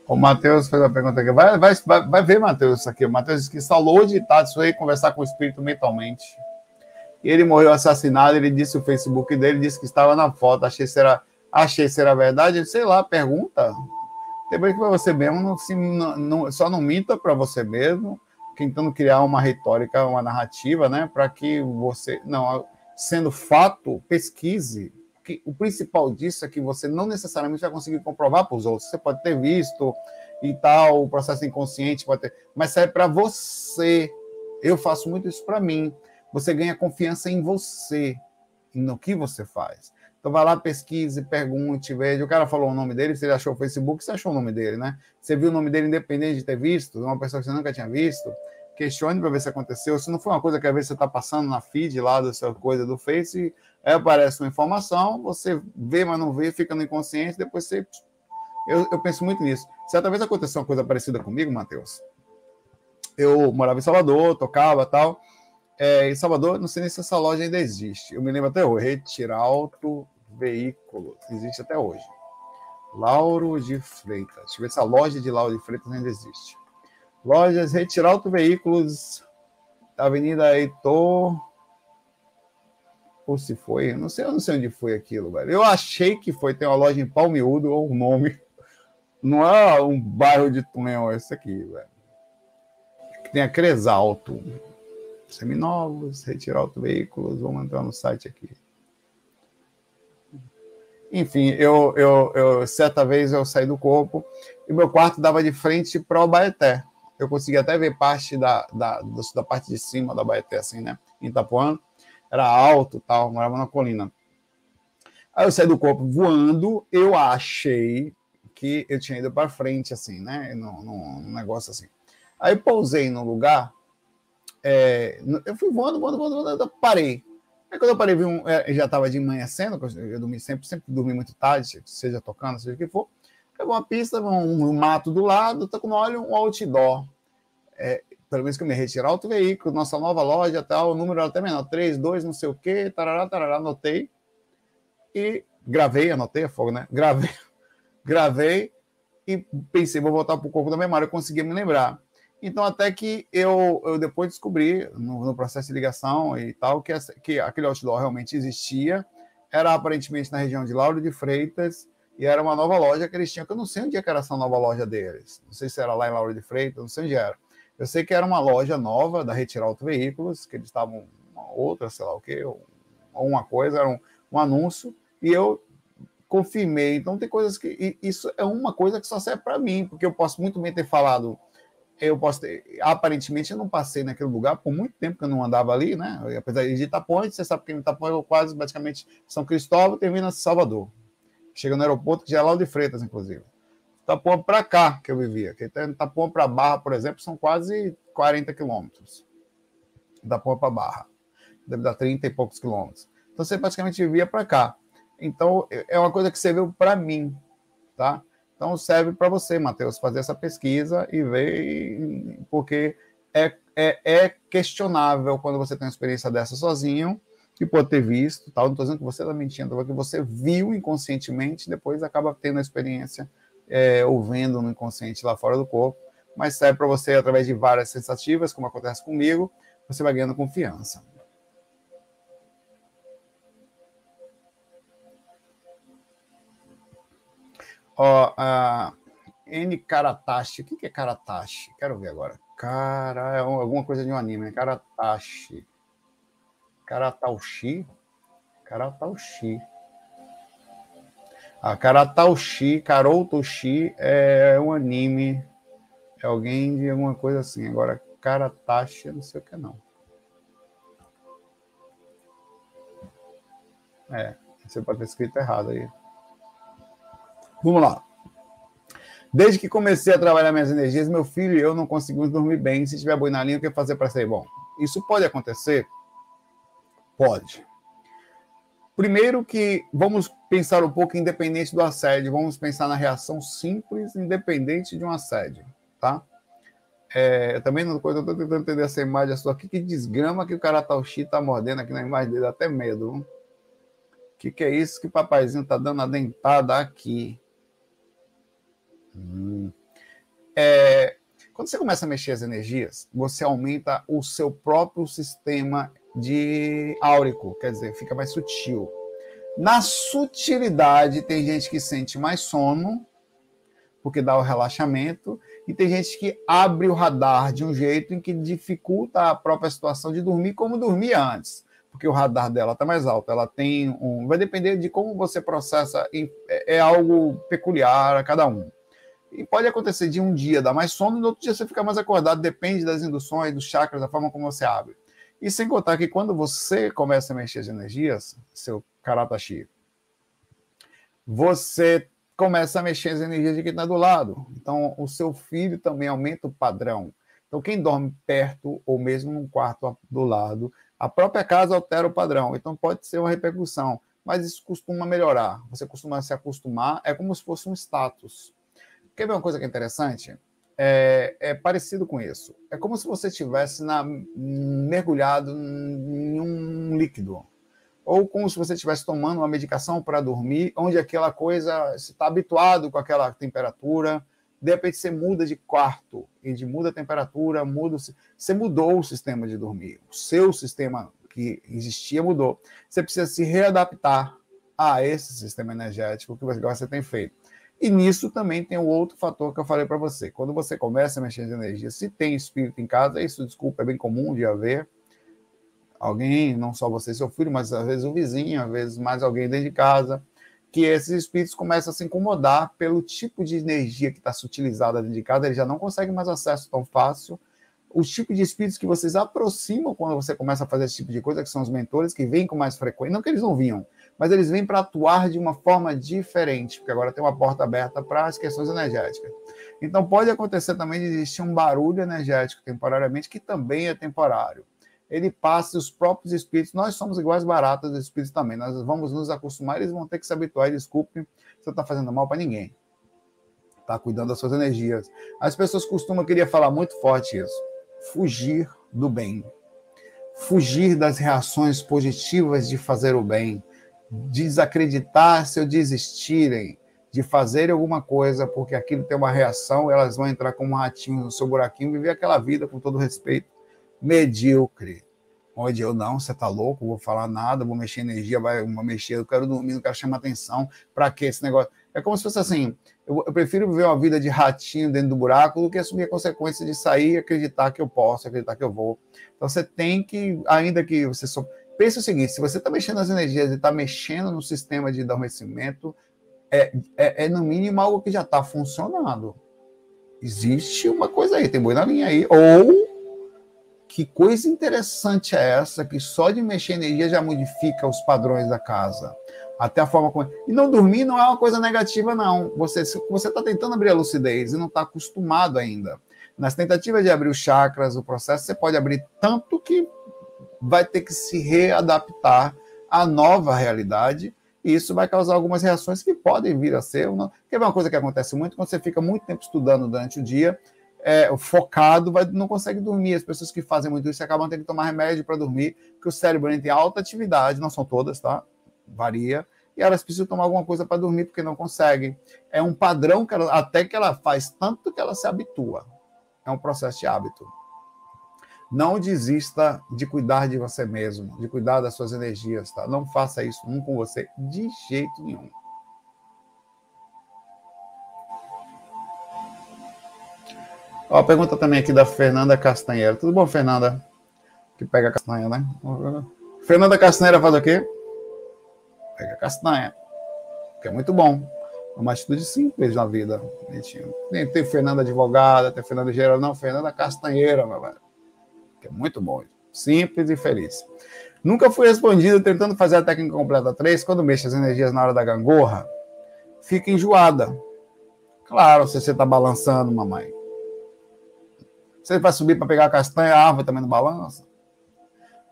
O Matheus fez a pergunta aqui. Vai, vai, vai, ver, Matheus, isso aqui. O Matheus disse que salou de isso aí conversar com o espírito mentalmente. E ele morreu assassinado. Ele disse o Facebook dele, disse que estava na foto. Achei será, achei será verdade. Sei lá, pergunta. Tem que para você mesmo, não, se, não, não, só não minta para você mesmo, tentando criar uma retórica, uma narrativa, né? Para que você. Não, sendo fato, pesquise que o principal disso é que você não necessariamente vai conseguir comprovar para os outros. Você pode ter visto e tal, o processo inconsciente pode ter, mas serve para você. Eu faço muito isso para mim. Você ganha confiança em você no que você faz. Então vai lá, pesquise, pergunte, veja. O cara falou o nome dele, você achou o Facebook, você achou o nome dele, né? Você viu o nome dele independente de ter visto, uma pessoa que você nunca tinha visto. Questione para ver se aconteceu. Se não for uma coisa que às vezes você está passando na feed lá dessa coisa do Face, Aí aparece uma informação, você vê, mas não vê, fica no inconsciente, depois você Eu, eu penso muito nisso. Certa vez aconteceu uma coisa parecida comigo, Matheus. Eu morava em Salvador, tocava tal. É, em Salvador, não sei nem se essa loja ainda existe. Eu me lembro até hoje. Retirar Auto Veículo. Existe até hoje. Lauro de Freitas. Deixa eu ver se a loja de Lauro de Freitas ainda existe. Lojas Retirar Auto Veículos, Avenida Heitor. Ou se foi, eu não sei, eu não sei onde foi aquilo, velho. Eu achei que foi, tem uma loja em Palmiúdo, ou o nome. Não é um bairro de Tunel, é esse aqui, velho. Tem a Cresalto. Seminovos, retirar veículos, vamos entrar no site aqui. Enfim, eu, eu, eu, certa vez eu saí do corpo e meu quarto dava de frente para o Baeté. Eu conseguia até ver parte da, da, da parte de cima da Baeté, assim, né? Em Itapuã. Era alto tal, morava na colina. Aí eu saí do corpo voando, eu achei que eu tinha ido para frente, assim, né? Num, num negócio assim. Aí pousei no lugar, é, eu fui voando, voando, voando, voando, parei. Aí quando eu parei, vi um, é, já estava de manhã cena, eu dormi sempre, sempre dormi muito tarde, seja tocando, seja o que for. Pegou uma pista, um, um mato do lado, tô com olho um outdoor. É, pelo menos que eu me retirar outro veículo, nossa nova loja, tal, o número era até menor, 3, 2, não sei o quê, tarará, tarará, anotei. E gravei, anotei a fogo, né? Gravei, gravei e pensei, vou voltar para o corpo da memória, eu consegui me lembrar. Então, até que eu, eu depois descobri, no, no, processo de ligação e tal, que, essa, que aquele outdoor realmente existia, era aparentemente na região de Lauro de Freitas, e era uma nova loja que eles tinham, que eu não sei onde é era essa nova loja deles. Não sei se era lá em Lauro de Freitas, não sei onde era. Eu sei que era uma loja nova da Retirar Auto Veículos, que eles estavam uma outra, sei lá o quê, ou uma coisa, era um, um anúncio, e eu confirmei. Então, tem coisas que. Isso é uma coisa que só serve para mim, porque eu posso muito bem ter falado eu posso ter, aparentemente eu não passei naquele lugar por muito tempo que eu não andava ali, né? Apesar de Itaponte, você sabe que em Itaponte eu quase basicamente São Cristóvão termina Salvador. Chega no aeroporto, que já é de Freitas, inclusive. Itapuã para cá que eu vivia. Itapuã para Barra, por exemplo, são quase 40 quilômetros. Itapuã para Barra. Deve dar 30 e poucos quilômetros. Então você praticamente vivia para cá. Então é uma coisa que você viu para mim, tá? Então serve para você, Matheus, fazer essa pesquisa e ver, porque é, é, é, questionável quando você tem uma experiência dessa sozinho, que pode ter visto, tal. não estou dizendo que você está mentindo, que você viu inconscientemente, depois acaba tendo a experiência é, no inconsciente lá fora do corpo, mas serve para você, através de várias sensativas, como acontece comigo, você vai ganhando confiança. Ó, a N Karatashi. O que é Karatashi? Quero ver agora. Cara, é alguma coisa de um anime, né? Karatashi. Karataushi? Karataushi. A Karataushi, Karoutoshi é um anime. É alguém de alguma coisa assim. Agora, Karatashi, não sei o que é, não. É, você pode ter escrito errado aí. Vamos lá. Desde que comecei a trabalhar minhas energias, meu filho e eu não conseguimos dormir bem. Se tiver boi na linha, o que fazer para ser bom? Isso pode acontecer? Pode. Primeiro que vamos pensar um pouco independente do assédio, vamos pensar na reação simples, independente de um assédio, tá? É, eu também não estou tentando entender essa imagem só aqui, que desgrama que o cara tá, tá mordendo aqui na imagem dele, até medo. O que, que é isso que o papaizinho tá dando a dentada aqui? Hum. É, quando você começa a mexer as energias, você aumenta o seu próprio sistema de áurico, quer dizer, fica mais sutil. Na sutilidade, tem gente que sente mais sono, porque dá o relaxamento, e tem gente que abre o radar de um jeito em que dificulta a própria situação de dormir como dormia antes, porque o radar dela está mais alto. Ela tem um. Vai depender de como você processa, é, é algo peculiar a cada um. E pode acontecer de um dia dar mais sono, e no outro dia você ficar mais acordado, depende das induções, dos chakras, da forma como você abre. E sem contar que quando você começa a mexer as energias, seu karatashi, você começa a mexer as energias de quem está do lado. Então, o seu filho também aumenta o padrão. Então, quem dorme perto ou mesmo num quarto do lado, a própria casa altera o padrão. Então, pode ser uma repercussão, mas isso costuma melhorar. Você costuma se acostumar, é como se fosse um status Quer ver uma coisa que é interessante? É, é parecido com isso. É como se você estivesse mergulhado em um líquido. Ou como se você estivesse tomando uma medicação para dormir, onde aquela coisa, está habituado com aquela temperatura, de repente você muda de quarto, e de muda a temperatura, muda, você mudou o sistema de dormir. O seu sistema que existia mudou. Você precisa se readaptar a esse sistema energético que você tem feito. E nisso também tem o outro fator que eu falei para você. Quando você começa a mexer de energia, se tem espírito em casa, isso, desculpa, é bem comum de haver. Alguém, não só você seu filho, mas às vezes o vizinho, às vezes mais alguém dentro de casa, que esses espíritos começam a se incomodar pelo tipo de energia que está sutilizada dentro de casa, eles já não conseguem mais acesso tão fácil. Os tipos de espíritos que vocês aproximam quando você começa a fazer esse tipo de coisa, que são os mentores, que vêm com mais frequência, não que eles não vinham, mas eles vêm para atuar de uma forma diferente, porque agora tem uma porta aberta para as questões energéticas. Então pode acontecer também de existir um barulho energético temporariamente, que também é temporário. Ele passa os próprios espíritos, nós somos iguais baratas dos espíritos também, nós vamos nos acostumar, eles vão ter que se habituar, e desculpe, você está fazendo mal para ninguém. Está cuidando das suas energias. As pessoas costumam, queria falar muito forte isso, fugir do bem. Fugir das reações positivas de fazer o bem desacreditar se ou desistirem de fazer alguma coisa porque aquilo tem uma reação, elas vão entrar como ratinhos no seu buraquinho, viver aquela vida com todo respeito, medíocre. Onde eu não, você tá louco, vou falar nada, vou mexer energia, vai vou mexer, eu quero dormir, não quero chamar atenção, para que esse negócio? É como se fosse assim, eu, eu, prefiro viver uma vida de ratinho dentro do buraco do que assumir a consequência de sair e acreditar que eu posso, acreditar que eu vou. Então você tem que, ainda que você só Pense o seguinte: se você está mexendo nas energias e está mexendo no sistema de adormecimento, é, é, é, no mínimo algo que já está funcionando. Existe uma coisa aí, tem boi na linha aí. Ou que coisa interessante é essa que só de mexer energia já modifica os padrões da casa. Até a forma como. E não dormir não é uma coisa negativa, não. Você você está tentando abrir a lucidez e não está acostumado ainda. Nas tentativas de abrir os chakras, o processo, você pode abrir tanto que vai ter que se readaptar à nova realidade e isso vai causar algumas reações que podem vir a ser. Uma... Quer ver uma coisa que acontece muito? Quando você fica muito tempo estudando durante o dia, é, focado, vai, não consegue dormir. As pessoas que fazem muito isso acabam tendo que tomar remédio para dormir, porque o cérebro tem alta atividade, não são todas, tá? Varia. E elas precisam tomar alguma coisa para dormir porque não conseguem. É um padrão que ela, até que ela faz tanto que ela se habitua. É um processo de hábito. Não desista de cuidar de você mesmo, de cuidar das suas energias, tá? Não faça isso um com você de jeito nenhum. Ó, pergunta também aqui da Fernanda Castanheira. Tudo bom, Fernanda? Que pega a castanha, né? Fernanda Castanheira faz o quê? Pega a castanha. Que é muito bom. É uma atitude simples na vida. Tem, tem Fernanda advogada, tem Fernanda engenheira, não, Fernanda Castanheira, meu velho que é muito bom. Simples e feliz. Nunca fui respondido tentando fazer a técnica completa 3, quando mexe as energias na hora da gangorra, fica enjoada. Claro, se você está balançando, mamãe. Você vai subir para pegar a castanha, a árvore também não balança.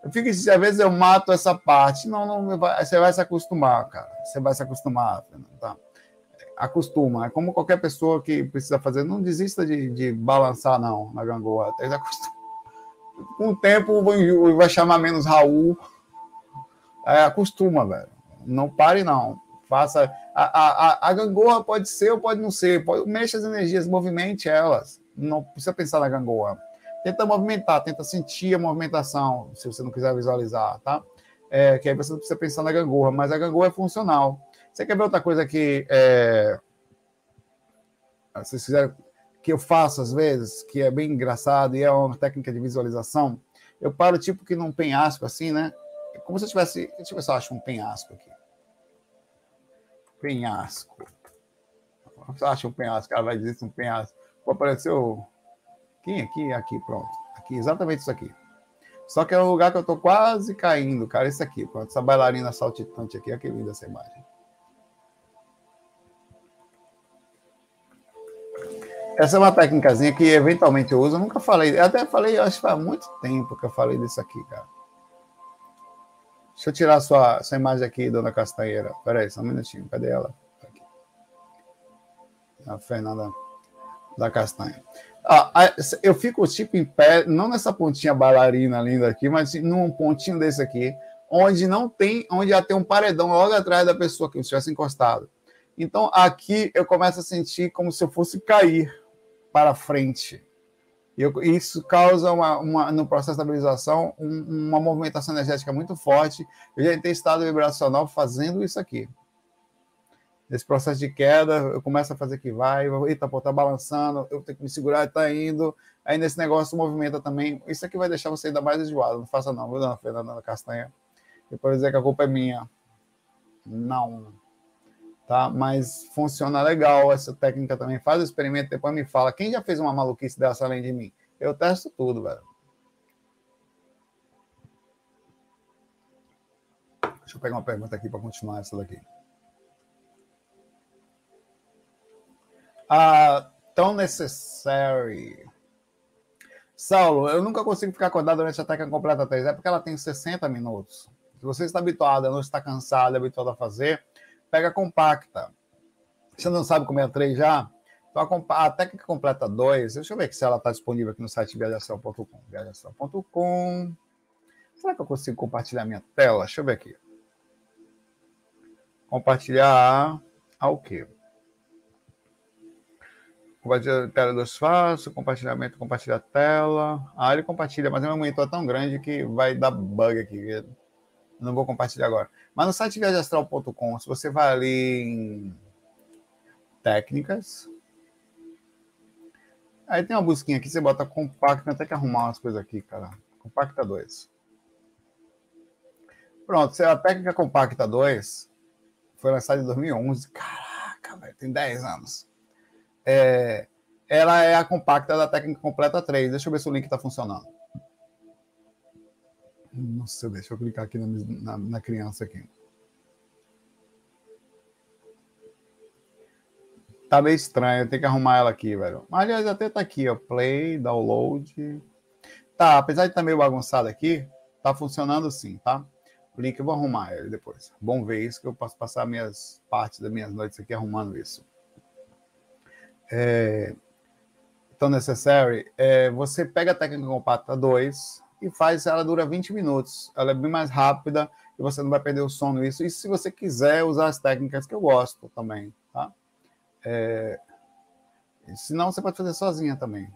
Eu fico, às vezes eu mato essa parte. Não, não, você vai se acostumar, cara. Você vai se acostumar, tá? Acostuma. É como qualquer pessoa que precisa fazer. Não desista de, de balançar, não, na gangorra. Até acostuma com o tempo vai chamar menos Raul. É, acostuma, velho. Não pare, não. Faça. A, a, a gangorra pode ser ou pode não ser. Pode, mexa as energias, movimente elas. Não precisa pensar na gangorra. Tenta movimentar, tenta sentir a movimentação, se você não quiser visualizar, tá? É, que aí você não precisa pensar na gangorra, mas a gangorra é funcional. Você quer ver outra coisa que é, vocês fizeram que eu faço às vezes, que é bem engraçado e é uma técnica de visualização, eu paro tipo que num penhasco assim, né? É como se eu tivesse. Deixa eu ver se eu acho um penhasco aqui. Penhasco. Você acha um penhasco? Cara, vai dizer um penhasco. Pô, apareceu. Quem aqui? Aqui, pronto. Aqui, exatamente isso aqui. Só que é um lugar que eu tô quase caindo, cara. Esse aqui, pronto. Essa bailarina saltitante aqui. Olha que linda essa imagem. Essa é uma técnicazinha que eventualmente eu uso. Eu nunca falei. Eu até falei, acho que faz muito tempo que eu falei disso aqui, cara. Deixa eu tirar sua, sua imagem aqui, dona Castanheira. Espera aí, só um minutinho. Cadê ela? Tá aqui. A Fernanda. da castanha. Ah, eu fico tipo em pé, não nessa pontinha bailarina linda aqui, mas num pontinho desse aqui, onde não tem, onde já tem um paredão logo atrás da pessoa que estivesse encostado. Então aqui eu começo a sentir como se eu fosse cair para frente. Eu, isso causa uma, uma, no processo de estabilização um, uma movimentação energética muito forte. Eu já tenho estado vibracional fazendo isso aqui. Nesse processo de queda, eu começo a fazer que vai, eita, pô, tá balançando, eu tenho que me segurar, tá indo. Aí nesse negócio movimenta também. Isso aqui vai deixar você ainda mais enjoado. Não faça não, viu, dona Fernanda Castanha? Depois dizer que a culpa é minha. Não. Tá? Mas funciona legal essa técnica também. Faz o experimento, depois me fala. Quem já fez uma maluquice dessa além de mim? Eu testo tudo, velho. Deixa eu pegar uma pergunta aqui para continuar essa daqui. Ah, tão necessary. Saulo, eu nunca consigo ficar acordado durante a técnica completa 3. É porque ela tem 60 minutos. Se você está habituado, não está cansado, habituado a fazer, pega compacta. Você não sabe como é a 3 já? Então, a, a técnica completa 2, deixa eu ver se ela está disponível aqui no site viajação.com. Viajação.com. Será que eu consigo compartilhar minha tela? Deixa eu ver aqui. Compartilhar ao quê? Compartilhar tela dos fácil, compartilhamento, compartilhar tela. Ah, ele compartilha, mas meu monitor é tão grande que vai dar bug aqui. Não vou compartilhar agora. Mas no site viajastral.com, se você vai ali em técnicas, aí tem uma busquinha aqui, você bota compacta, até que arrumar umas coisas aqui, cara. Compacta 2. Pronto, se a técnica compacta 2 foi lançada em 2011. Caraca, velho, tem 10 anos. É, ela é a compacta da técnica completa 3. Deixa eu ver se o link está funcionando. Nossa, deixa eu clicar aqui na, na, na criança aqui. Tá meio estranho, tem que arrumar ela aqui, velho. Mas, aliás, até tá aqui, ó. Play, download. Tá, apesar de estar tá meio bagunçado aqui, tá funcionando sim, tá? O link eu vou arrumar ele depois. Bom ver isso, que eu posso passar minhas partes das minhas noites aqui arrumando isso. É, tão necessary, é, você pega a técnica compacta 2, e faz, ela dura 20 minutos. Ela é bem mais rápida e você não vai perder o sono isso. E se você quiser usar as técnicas que eu gosto também, tá? É... Senão você pode fazer sozinha também.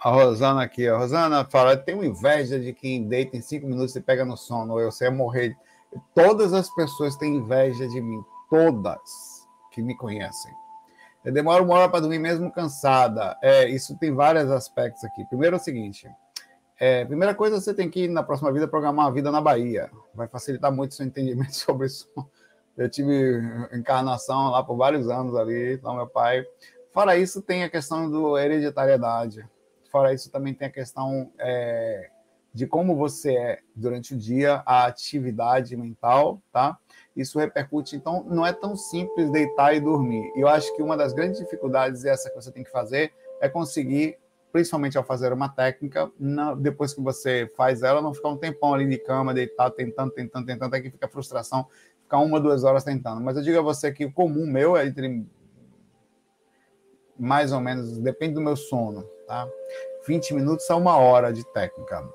A Rosana aqui, a Rosana fala: tenho inveja de quem deita em cinco minutos e pega no sono. Eu sei morrer. Todas as pessoas têm inveja de mim, todas que me conhecem. Eu demoro uma hora para dormir mesmo cansada. É, isso tem vários aspectos aqui. Primeiro é o seguinte: é, primeira coisa, você tem que, na próxima vida, programar uma vida na Bahia. Vai facilitar muito seu entendimento sobre isso. Eu tive encarnação lá por vários anos ali, então meu pai. Fora isso, tem a questão do hereditariedade Fora isso, também tem a questão é, de como você é durante o dia, a atividade mental, tá? Isso repercute, então não é tão simples deitar e dormir. E eu acho que uma das grandes dificuldades, essa que você tem que fazer, é conseguir, principalmente ao fazer uma técnica, depois que você faz ela, não ficar um tempão ali de cama, deitado, tentando, tentando, tentando, até que fica frustração, ficar uma, duas horas tentando. Mas eu digo a você que o comum meu é entre mais ou menos, depende do meu sono, tá? 20 minutos a uma hora de técnica.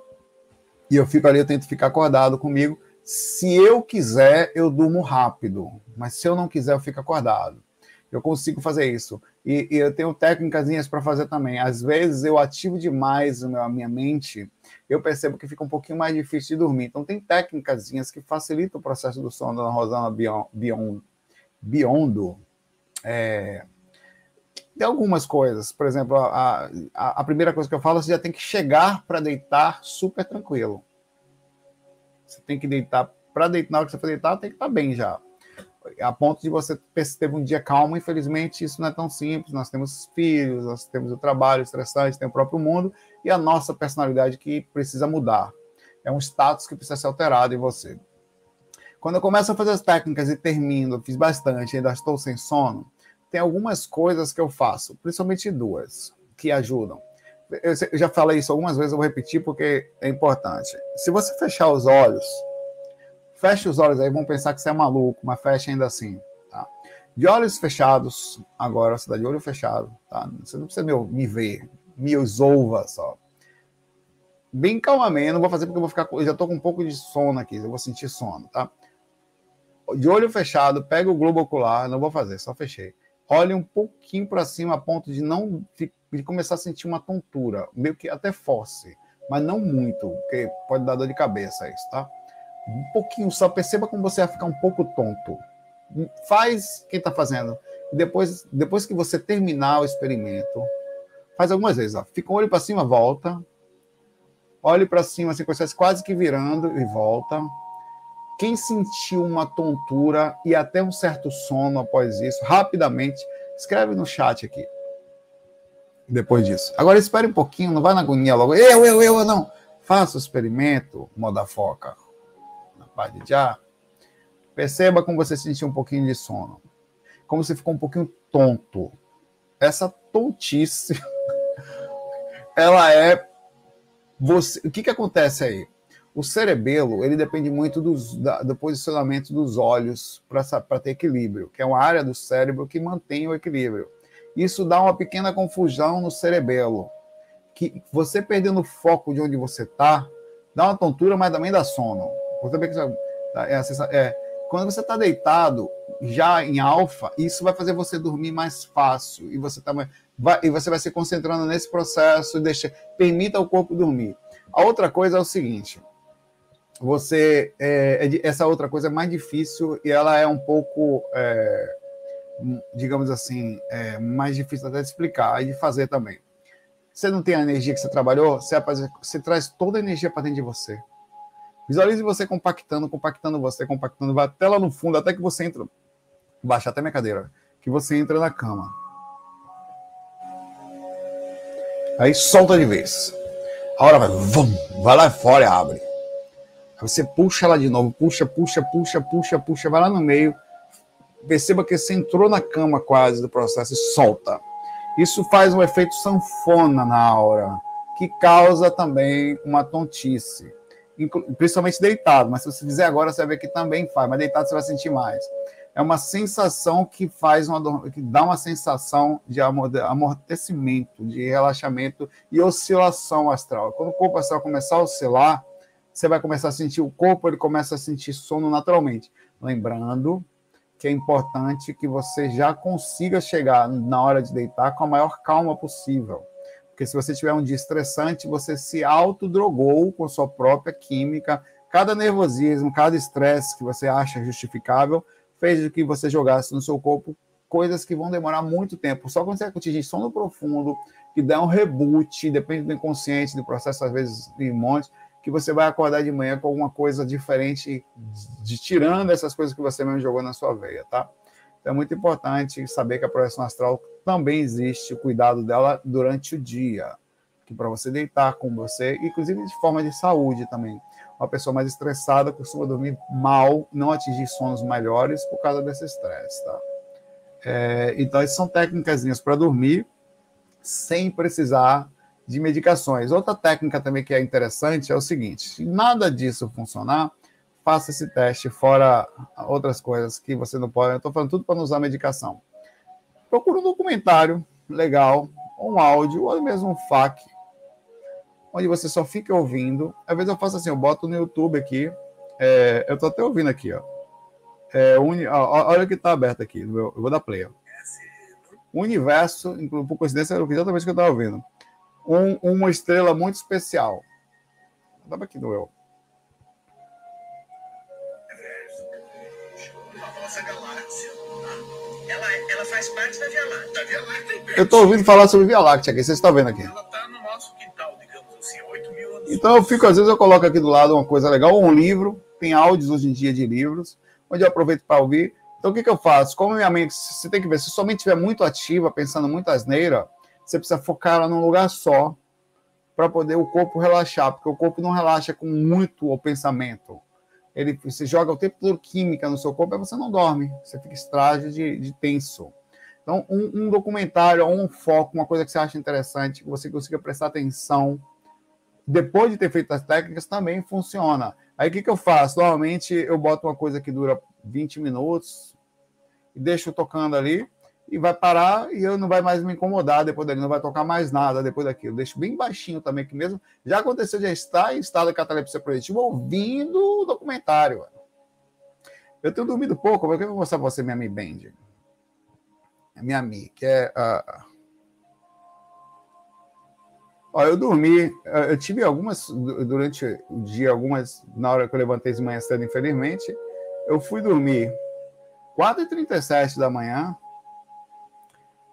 E eu fico ali, eu tento ficar acordado comigo. Se eu quiser, eu durmo rápido, mas se eu não quiser, eu fico acordado. Eu consigo fazer isso. E, e eu tenho técnicas para fazer também. Às vezes eu ativo demais a minha mente, eu percebo que fica um pouquinho mais difícil de dormir. Então tem técnicas que facilitam o processo do sono da Rosana Biondo. Biondo. É, tem algumas coisas. Por exemplo, a, a, a primeira coisa que eu falo, você já tem que chegar para deitar super tranquilo. Você tem que deitar. Para deitar, na hora que você for deitar, tem que estar tá bem já. A ponto de você ter um dia calmo, infelizmente, isso não é tão simples. Nós temos filhos, nós temos o trabalho estressante, tem o próprio mundo e a nossa personalidade que precisa mudar. É um status que precisa ser alterado em você. Quando eu começo a fazer as técnicas e termino, fiz bastante, ainda estou sem sono, tem algumas coisas que eu faço, principalmente duas, que ajudam. Eu, eu já falei isso algumas vezes, eu vou repetir porque é importante. Se você fechar os olhos, feche os olhos aí, vão pensar que você é maluco, mas feche ainda assim. Tá? De olhos fechados, agora você está de olho fechado, tá? Você não precisa me, me ver, me ouva só. Bem calmamente, não vou fazer porque eu vou ficar. Eu já estou com um pouco de sono aqui, eu vou sentir sono, tá? De olho fechado, pega o globo ocular, não vou fazer, só fechei. Olhe um pouquinho para cima a ponto de não de começar a sentir uma tontura, meio que até force, mas não muito, porque pode dar dor de cabeça isso, tá? Um pouquinho só, perceba como você vai ficar um pouco tonto. Faz quem está fazendo. Depois, depois que você terminar o experimento, faz algumas vezes, ó. Fica o olho para cima, volta. Olhe para cima, assim, quase que virando e volta. Quem sentiu uma tontura e até um certo sono após isso, rapidamente, escreve no chat aqui. Depois disso. Agora espere um pouquinho, não vai na agonia logo. Eu, eu, eu, não. Faça o experimento, moda foca. Na parte de já. Perceba como você sentiu um pouquinho de sono. Como você ficou um pouquinho tonto. Essa tontice, ela é você. O que que acontece aí? O cerebelo, ele depende muito dos, da, do posicionamento dos olhos para ter equilíbrio, que é uma área do cérebro que mantém o equilíbrio. Isso dá uma pequena confusão no cerebelo, que você perdendo o foco de onde você está, dá uma tontura, mas também dá sono. Você vê que é, é, quando você está deitado, já em alfa, isso vai fazer você dormir mais fácil e você, tá, vai, e você vai se concentrando nesse processo e deixa, permita o corpo dormir. A outra coisa é o seguinte: você é, é, essa outra coisa é mais difícil e ela é um pouco, é, digamos assim, é, mais difícil até de explicar e de fazer também. Você não tem a energia que você trabalhou, você, você traz toda a energia para dentro de você. Visualize você compactando, compactando você, compactando, vai até lá no fundo, até que você entra. Baixa até minha cadeira. Que você entra na cama. Aí solta de vez. A hora vai, vum, vai lá fora e abre. Você puxa ela de novo, puxa, puxa, puxa, puxa, puxa, vai lá no meio. Perceba que você entrou na cama quase do processo e solta. Isso faz um efeito sanfona na aura, que causa também uma tontice, principalmente deitado. Mas se você fizer agora, você vai ver que também faz, mas deitado você vai sentir mais. É uma sensação que faz uma que dá uma sensação de amortecimento, de relaxamento e oscilação astral. Quando o corpo astral começar a oscilar, você vai começar a sentir o corpo, ele começa a sentir sono naturalmente. Lembrando que é importante que você já consiga chegar na hora de deitar com a maior calma possível. Porque se você tiver um dia estressante, você se autodrogou com sua própria química. Cada nervosismo, cada estresse que você acha justificável, fez com que você jogasse no seu corpo coisas que vão demorar muito tempo. Só quando você atingir sono profundo, que dá um reboot, depende do inconsciente, do processo, às vezes, de um monte, que você vai acordar de manhã com alguma coisa diferente, de tirando essas coisas que você mesmo jogou na sua veia, tá? Então é muito importante saber que a projeção astral também existe, o cuidado dela durante o dia, que para você deitar com você, inclusive de forma de saúde também. Uma pessoa mais estressada costuma dormir mal, não atingir sonos melhores por causa desse estresse, tá? É, então, essas são técnicas para dormir sem precisar de medicações. Outra técnica também que é interessante é o seguinte: se nada disso funcionar, faça esse teste, fora outras coisas que você não pode. Eu estou falando tudo para não usar medicação. Procura um documentário legal, um áudio, ou mesmo um FAQ, onde você só fica ouvindo. Às vezes eu faço assim, eu boto no YouTube aqui, é, eu estou até ouvindo aqui, ó. É, uni, ó olha o que está aberto aqui, eu vou dar play. Ó. O universo, por coincidência, era exatamente o que eu estava ouvindo um, uma estrela muito especial. Estava aqui no eu. Ela, faz parte da Via Láctea. Via Láctea eu estou ouvindo falar sobre Via Láctea aqui, vocês estão vendo aqui. Ela está no nosso quintal, digamos assim, 8 mil anos. Então eu fico, às vezes eu coloco aqui do lado uma coisa legal, um livro, tem áudios hoje em dia de livros, onde eu aproveito para ouvir. Então o que, que eu faço? Como minha mente, você tem que ver, se sua mente estiver muito ativa, pensando muito asneira, você precisa focar ela num lugar só para poder o corpo relaxar, porque o corpo não relaxa com muito o pensamento. Ele se joga o tempo todo química no seu corpo, aí você não dorme, você fica estágio de, de tenso. Então, um, um documentário um foco, uma coisa que você acha interessante, que você consiga prestar atenção, depois de ter feito as técnicas, também funciona. Aí o que, que eu faço? Normalmente eu boto uma coisa que dura 20 minutos e deixo tocando ali e vai parar e eu não vai mais me incomodar depois dali, não vai tocar mais nada depois daquilo. Deixo bem baixinho também, que mesmo já aconteceu de estar em estado de catalepsia projetiva ouvindo o documentário. Eu tenho dormido pouco, eu vou mostrar para você minha Mi Band. Minha Mi, que é. Uh... Ó, eu dormi, eu tive algumas durante o dia, algumas na hora que eu levantei de manhã cedo, infelizmente. Eu fui dormir 4h37 da manhã,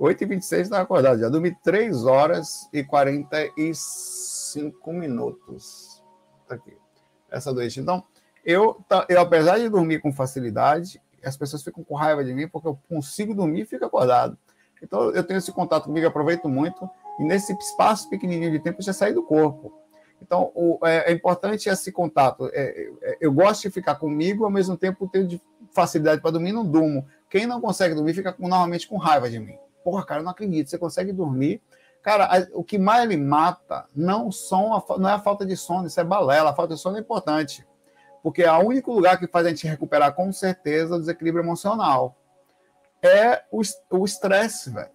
8h26 estava acordado. Já dormi 3 horas e 45 minutos. Tá aqui. Essa noite. Então, eu, eu, apesar de dormir com facilidade, as pessoas ficam com raiva de mim porque eu consigo dormir e fico acordado. Então, eu tenho esse contato comigo, aproveito muito. E nesse espaço pequenininho de tempo, já saí do corpo. Então, o, é, é, importante esse contato. É, é, eu gosto de ficar comigo, ao mesmo tempo tenho facilidade para dormir, não durmo. Quem não consegue dormir fica normalmente com raiva de mim. Porra, cara, não acredito. Você consegue dormir. Cara, a, o que mais lhe mata não, são a, não é a falta de sono, isso é balela. A falta de sono é importante. Porque é o único lugar que faz a gente recuperar com certeza o desequilíbrio emocional. É o estresse, velho.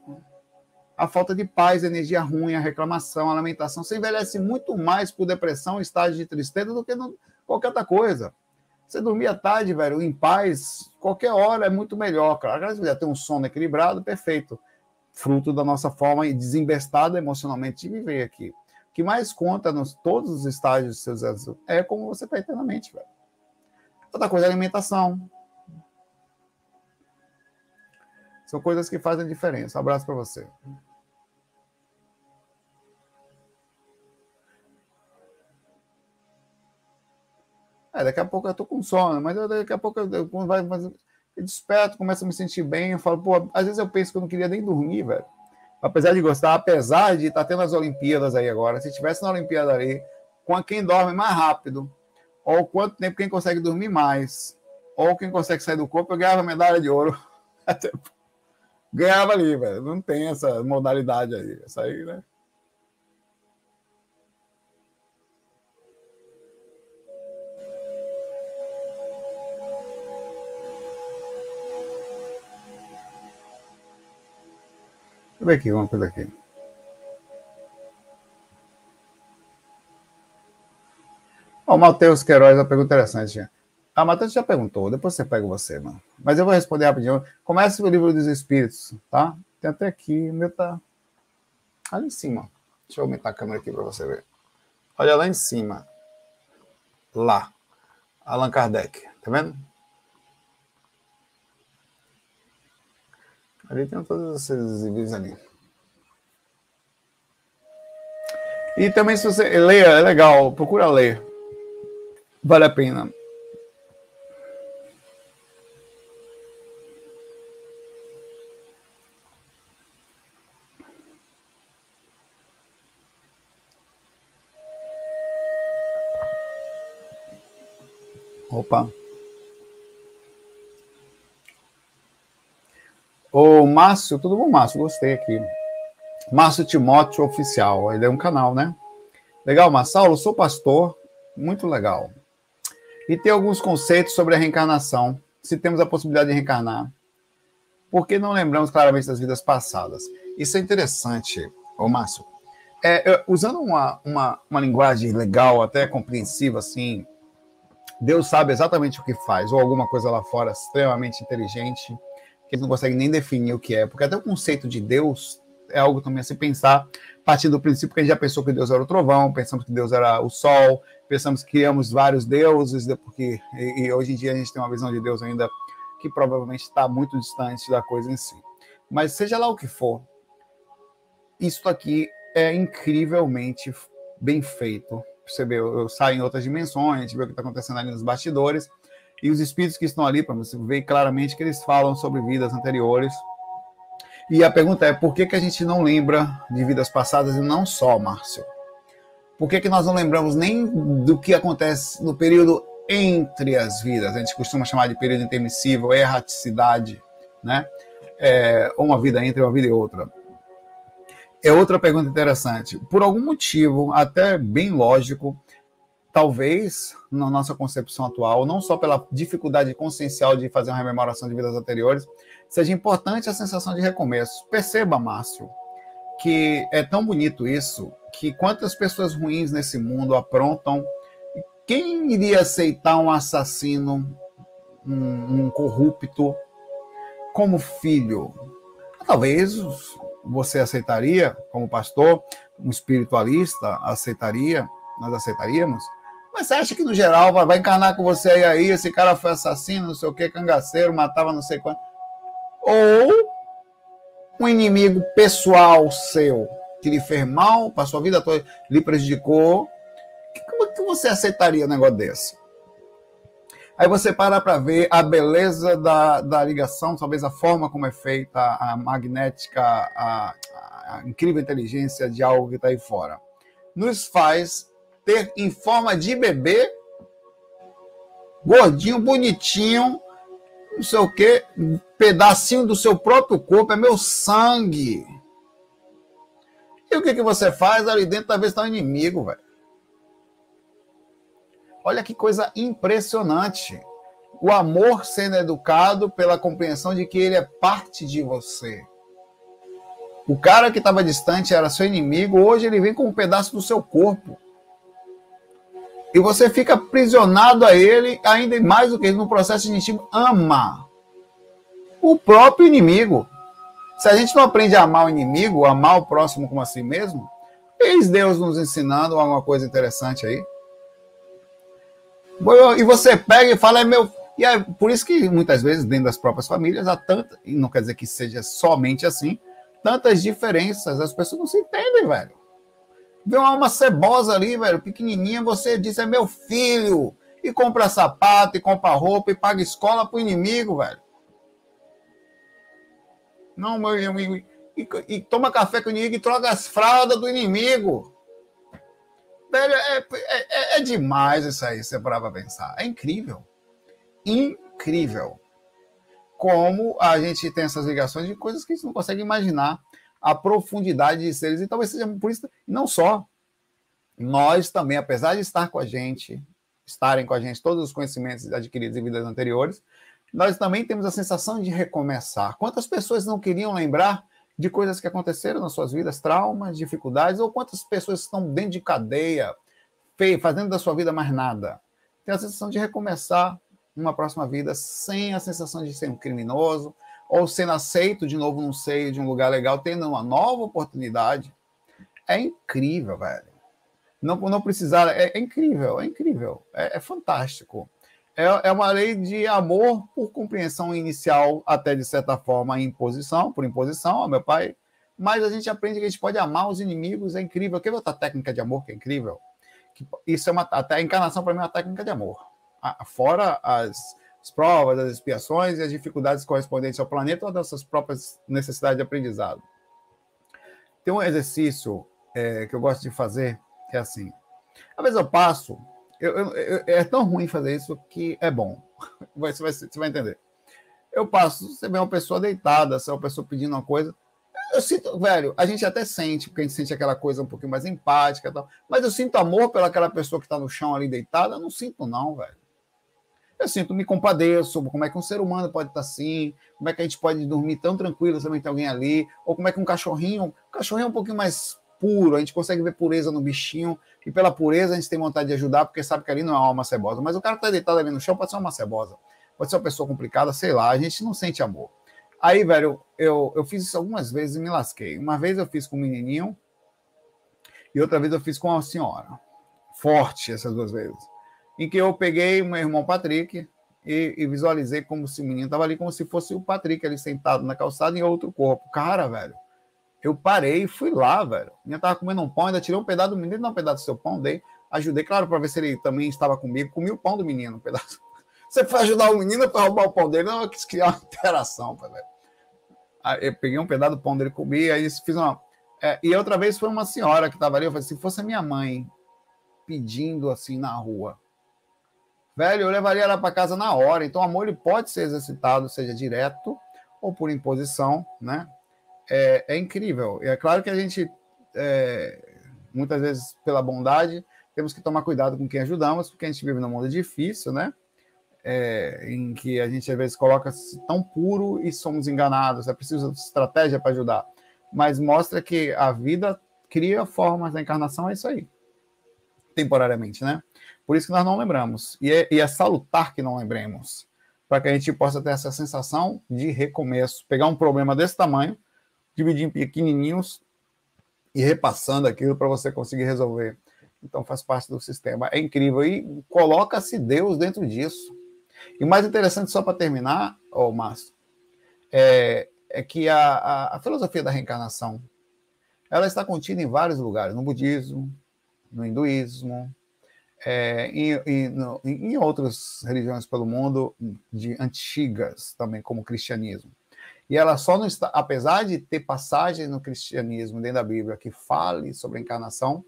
A falta de paz, energia ruim, a reclamação, a lamentação. Você envelhece muito mais por depressão, estágio de tristeza do que no, qualquer outra coisa. Você dormir à tarde, velho, em paz, qualquer hora é muito melhor, cara. Se você ter um sono equilibrado, perfeito fruto da nossa forma desembestada emocionalmente de viver aqui. O que mais conta nos todos os estágios dos seus anos é como você está eternamente, velho. Outra coisa é alimentação. São coisas que fazem diferença. Um abraço para você. É, daqui a pouco eu tô com sono, mas daqui a pouco eu, vai, eu desperto, começo a me sentir bem. Eu falo, pô, às vezes eu penso que eu não queria nem dormir, velho. Apesar de gostar, apesar de estar tá tendo as Olimpíadas aí agora, se tivesse na Olimpíada ali, com quem dorme mais rápido, ou quanto tempo quem consegue dormir mais, ou quem consegue sair do corpo, eu ganhava medalha de ouro. ganhava ali, velho. Não tem essa modalidade aí. Essa aí, né? Deixa ver aqui uma coisa aqui. o Matheus Queiroz, uma pergunta interessante. A Ah, Matheus já perguntou, depois você pega você, mano. Mas eu vou responder rapidinho. Começa o livro dos Espíritos, tá? Tem até aqui, o meu tá ali em cima. Deixa eu aumentar a câmera aqui para você ver. Olha lá em cima. Lá. Allan Kardec, tá vendo? Ali tem todos esses vídeos ali. E também se você leia, é legal, procura ler. Vale a pena. Opa. O Márcio, tudo bom, Márcio? Gostei aqui. Márcio Timóteo Oficial, ele é um canal, né? Legal, Saulo, sou pastor, muito legal. E tem alguns conceitos sobre a reencarnação, se temos a possibilidade de reencarnar. Por que não lembramos claramente das vidas passadas? Isso é interessante, ô Márcio. É, usando uma, uma, uma linguagem legal, até compreensiva, assim, Deus sabe exatamente o que faz, ou alguma coisa lá fora extremamente inteligente, que não conseguem nem definir o que é, porque até o conceito de Deus é algo também a se pensar, a partir do princípio que a gente já pensou que Deus era o trovão, pensamos que Deus era o sol, pensamos que criamos vários deuses, porque e, e hoje em dia a gente tem uma visão de Deus ainda que provavelmente está muito distante da coisa em si. Mas seja lá o que for, isso aqui é incrivelmente bem feito. Você vê, eu, eu saio em outras dimensões, a gente vê o que está acontecendo ali nos bastidores, e os espíritos que estão ali, para você ver claramente que eles falam sobre vidas anteriores. E a pergunta é: por que, que a gente não lembra de vidas passadas e não só, Márcio? Por que, que nós não lembramos nem do que acontece no período entre as vidas? A gente costuma chamar de período intermissível, erraticidade, né? é, uma vida entre uma vida e outra. É outra pergunta interessante. Por algum motivo, até bem lógico, talvez na nossa concepção atual, não só pela dificuldade consciencial de fazer uma rememoração de vidas anteriores, seja importante a sensação de recomeço. Perceba, Márcio, que é tão bonito isso, que quantas pessoas ruins nesse mundo aprontam. Quem iria aceitar um assassino, um, um corrupto, como filho? Talvez você aceitaria, como pastor, um espiritualista aceitaria, nós aceitaríamos. Mas você acha que, no geral, vai, vai encarnar com você aí, aí, esse cara foi assassino, não sei o que, cangaceiro, matava não sei quanto. Ou um inimigo pessoal seu, que lhe fez mal, passou a vida toda, lhe prejudicou. Como é que você aceitaria um negócio desse? Aí você para para ver a beleza da, da ligação, talvez a forma como é feita, a magnética, a, a incrível inteligência de algo que está aí fora. Nos faz ter em forma de bebê, gordinho, bonitinho, não sei o quê, um pedacinho do seu próprio corpo, é meu sangue. E o que, que você faz ali dentro? Talvez está um inimigo, velho. Olha que coisa impressionante. O amor sendo educado pela compreensão de que ele é parte de você. O cara que estava distante era seu inimigo, hoje ele vem com um pedaço do seu corpo. E você fica aprisionado a ele, ainda mais do que no processo initiativo, ama o próprio inimigo. Se a gente não aprende a amar o inimigo, amar o próximo como a si mesmo, eis Deus nos ensinando alguma coisa interessante aí. E você pega e fala, é meu. E é por isso que muitas vezes, dentro das próprias famílias, há tanta, e não quer dizer que seja somente assim, tantas diferenças. As pessoas não se entendem, velho. Vê uma alma cebosa ali, velho, pequenininha, você diz, é meu filho. E compra sapato, e compra roupa, e paga escola pro inimigo, velho. Não, meu inimigo. E, e toma café com o inimigo e troca as fraldas do inimigo. Velho, é, é, é, é demais isso aí, você parar pra pensar. É incrível. Incrível. Como a gente tem essas ligações de coisas que a gente não consegue imaginar a profundidade de seres. E talvez seja por isso, não só. Nós também, apesar de estar com a gente, estarem com a gente todos os conhecimentos adquiridos em vidas anteriores, nós também temos a sensação de recomeçar. Quantas pessoas não queriam lembrar de coisas que aconteceram nas suas vidas, traumas, dificuldades, ou quantas pessoas estão dentro de cadeia, fazendo da sua vida mais nada. Tem a sensação de recomeçar uma próxima vida sem a sensação de ser um criminoso, ou sendo aceito de novo num seio de um lugar legal, tendo uma nova oportunidade. É incrível, velho. Não, não precisar, é, é incrível, é incrível, é, é fantástico. É, é, uma lei de amor por compreensão inicial, até de certa forma, imposição, por imposição, ó, meu pai. Mas a gente aprende que a gente pode amar os inimigos, é incrível. Quer ver outra técnica de amor que é incrível? Isso é uma, até a encarnação, para mim, é uma técnica de amor. Fora as, as provas, as expiações e as dificuldades correspondentes ao planeta ou das suas próprias necessidades de aprendizado. Tem um exercício é, que eu gosto de fazer, que é assim. Às vezes eu passo eu, eu, eu, é tão ruim fazer isso que é bom. Você vai, você vai entender. Eu passo, você vê uma pessoa deitada, se é uma pessoa pedindo uma coisa. Eu sinto, velho, a gente até sente, porque a gente sente aquela coisa um pouquinho mais empática tal. Mas eu sinto amor pelaquela pessoa que está no chão ali deitada. Eu não sinto, não, velho. Eu sinto, me compadeço, como é que um ser humano pode estar assim, como é que a gente pode dormir tão tranquilo também tem alguém ali, ou como é que um cachorrinho, um cachorrinho é um pouquinho mais puro, a gente consegue ver pureza no bichinho, e pela pureza a gente tem vontade de ajudar, porque sabe que ali não é uma alma cebosa. Mas o cara que está deitado ali no chão pode ser uma cebosa, pode ser uma pessoa complicada, sei lá, a gente não sente amor. Aí, velho, eu, eu fiz isso algumas vezes e me lasquei. Uma vez eu fiz com um menininho, e outra vez eu fiz com uma senhora. Forte essas duas vezes. Em que eu peguei meu irmão Patrick e, e visualizei como se o menino estava ali, como se fosse o Patrick ali sentado na calçada em outro corpo. Cara, velho, eu parei e fui lá, velho. Minha tava comendo um pão, ainda tirei um pedaço do menino, não um pedaço do seu pão, dei, ajudei, claro, para ver se ele também estava comigo, comi o pão do menino, um pedaço. Você foi ajudar o menino para roubar o pão dele? Não, eu quis criar uma interação, velho. Aí eu peguei um pedaço do pão dele, comi, aí fiz uma. É, e outra vez foi uma senhora que estava ali, eu falei, se fosse a minha mãe pedindo assim na rua, velho, eu levaria ela para casa na hora. Então, o amor ele pode ser exercitado, seja direto ou por imposição, né? É, é incrível. E é claro que a gente, é, muitas vezes, pela bondade, temos que tomar cuidado com quem ajudamos, porque a gente vive num mundo difícil, né? É, em que a gente às vezes coloca-se tão puro e somos enganados. É preciso estratégia para ajudar. Mas mostra que a vida cria formas da encarnação, é isso aí. Temporariamente, né? Por isso que nós não lembramos. E é, e é salutar que não lembremos. Para que a gente possa ter essa sensação de recomeço. Pegar um problema desse tamanho, dividir em pequenininhos e repassando aquilo para você conseguir resolver. Então faz parte do sistema. É incrível. E coloca-se Deus dentro disso. E o mais interessante, só para terminar, oh, Márcio, é, é que a, a, a, filosofia da reencarnação ela está contida em vários lugares, no budismo, no hinduísmo, é, em, em, no, em, outras religiões pelo mundo, de antigas também, como o cristianismo. E ela só não está, apesar de ter passagem no cristianismo, dentro da Bíblia, que fale sobre a encarnação,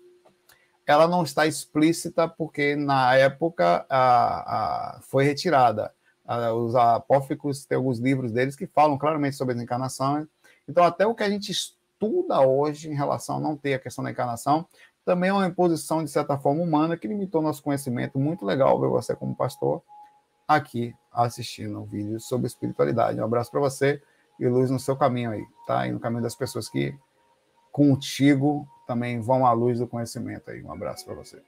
ela não está explícita porque na época a, a, foi retirada. A, os apóficos têm alguns livros deles que falam claramente sobre as encarnações. Então, até o que a gente estuda hoje em relação a não ter a questão da encarnação, também é uma imposição, de certa forma, humana que limitou nosso conhecimento. Muito legal ver você como pastor aqui assistindo um vídeo sobre espiritualidade. Um abraço para você e luz no seu caminho aí, tá? E no caminho das pessoas que contigo também vão à luz do conhecimento aí. Um abraço para você.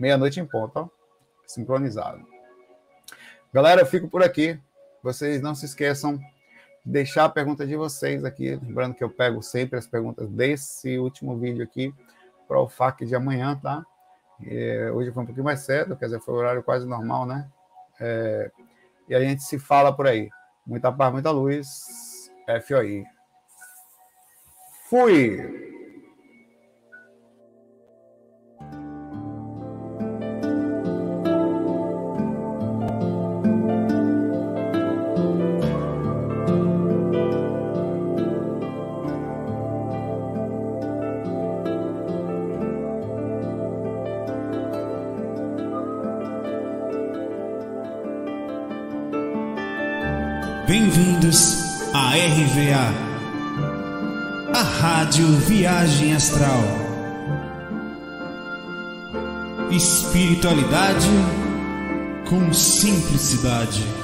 Meia-noite em ponto, ó. sincronizado. Galera, eu fico por aqui. Vocês não se esqueçam de deixar a pergunta de vocês aqui. Lembrando que eu pego sempre as perguntas desse último vídeo aqui para o FAQ de amanhã, tá? E, hoje foi um pouquinho mais cedo, quer dizer, foi o horário quase normal, né? É, e a gente se fala por aí. Muita paz, muita luz. FOI. Fui! Astral. Espiritualidade com simplicidade.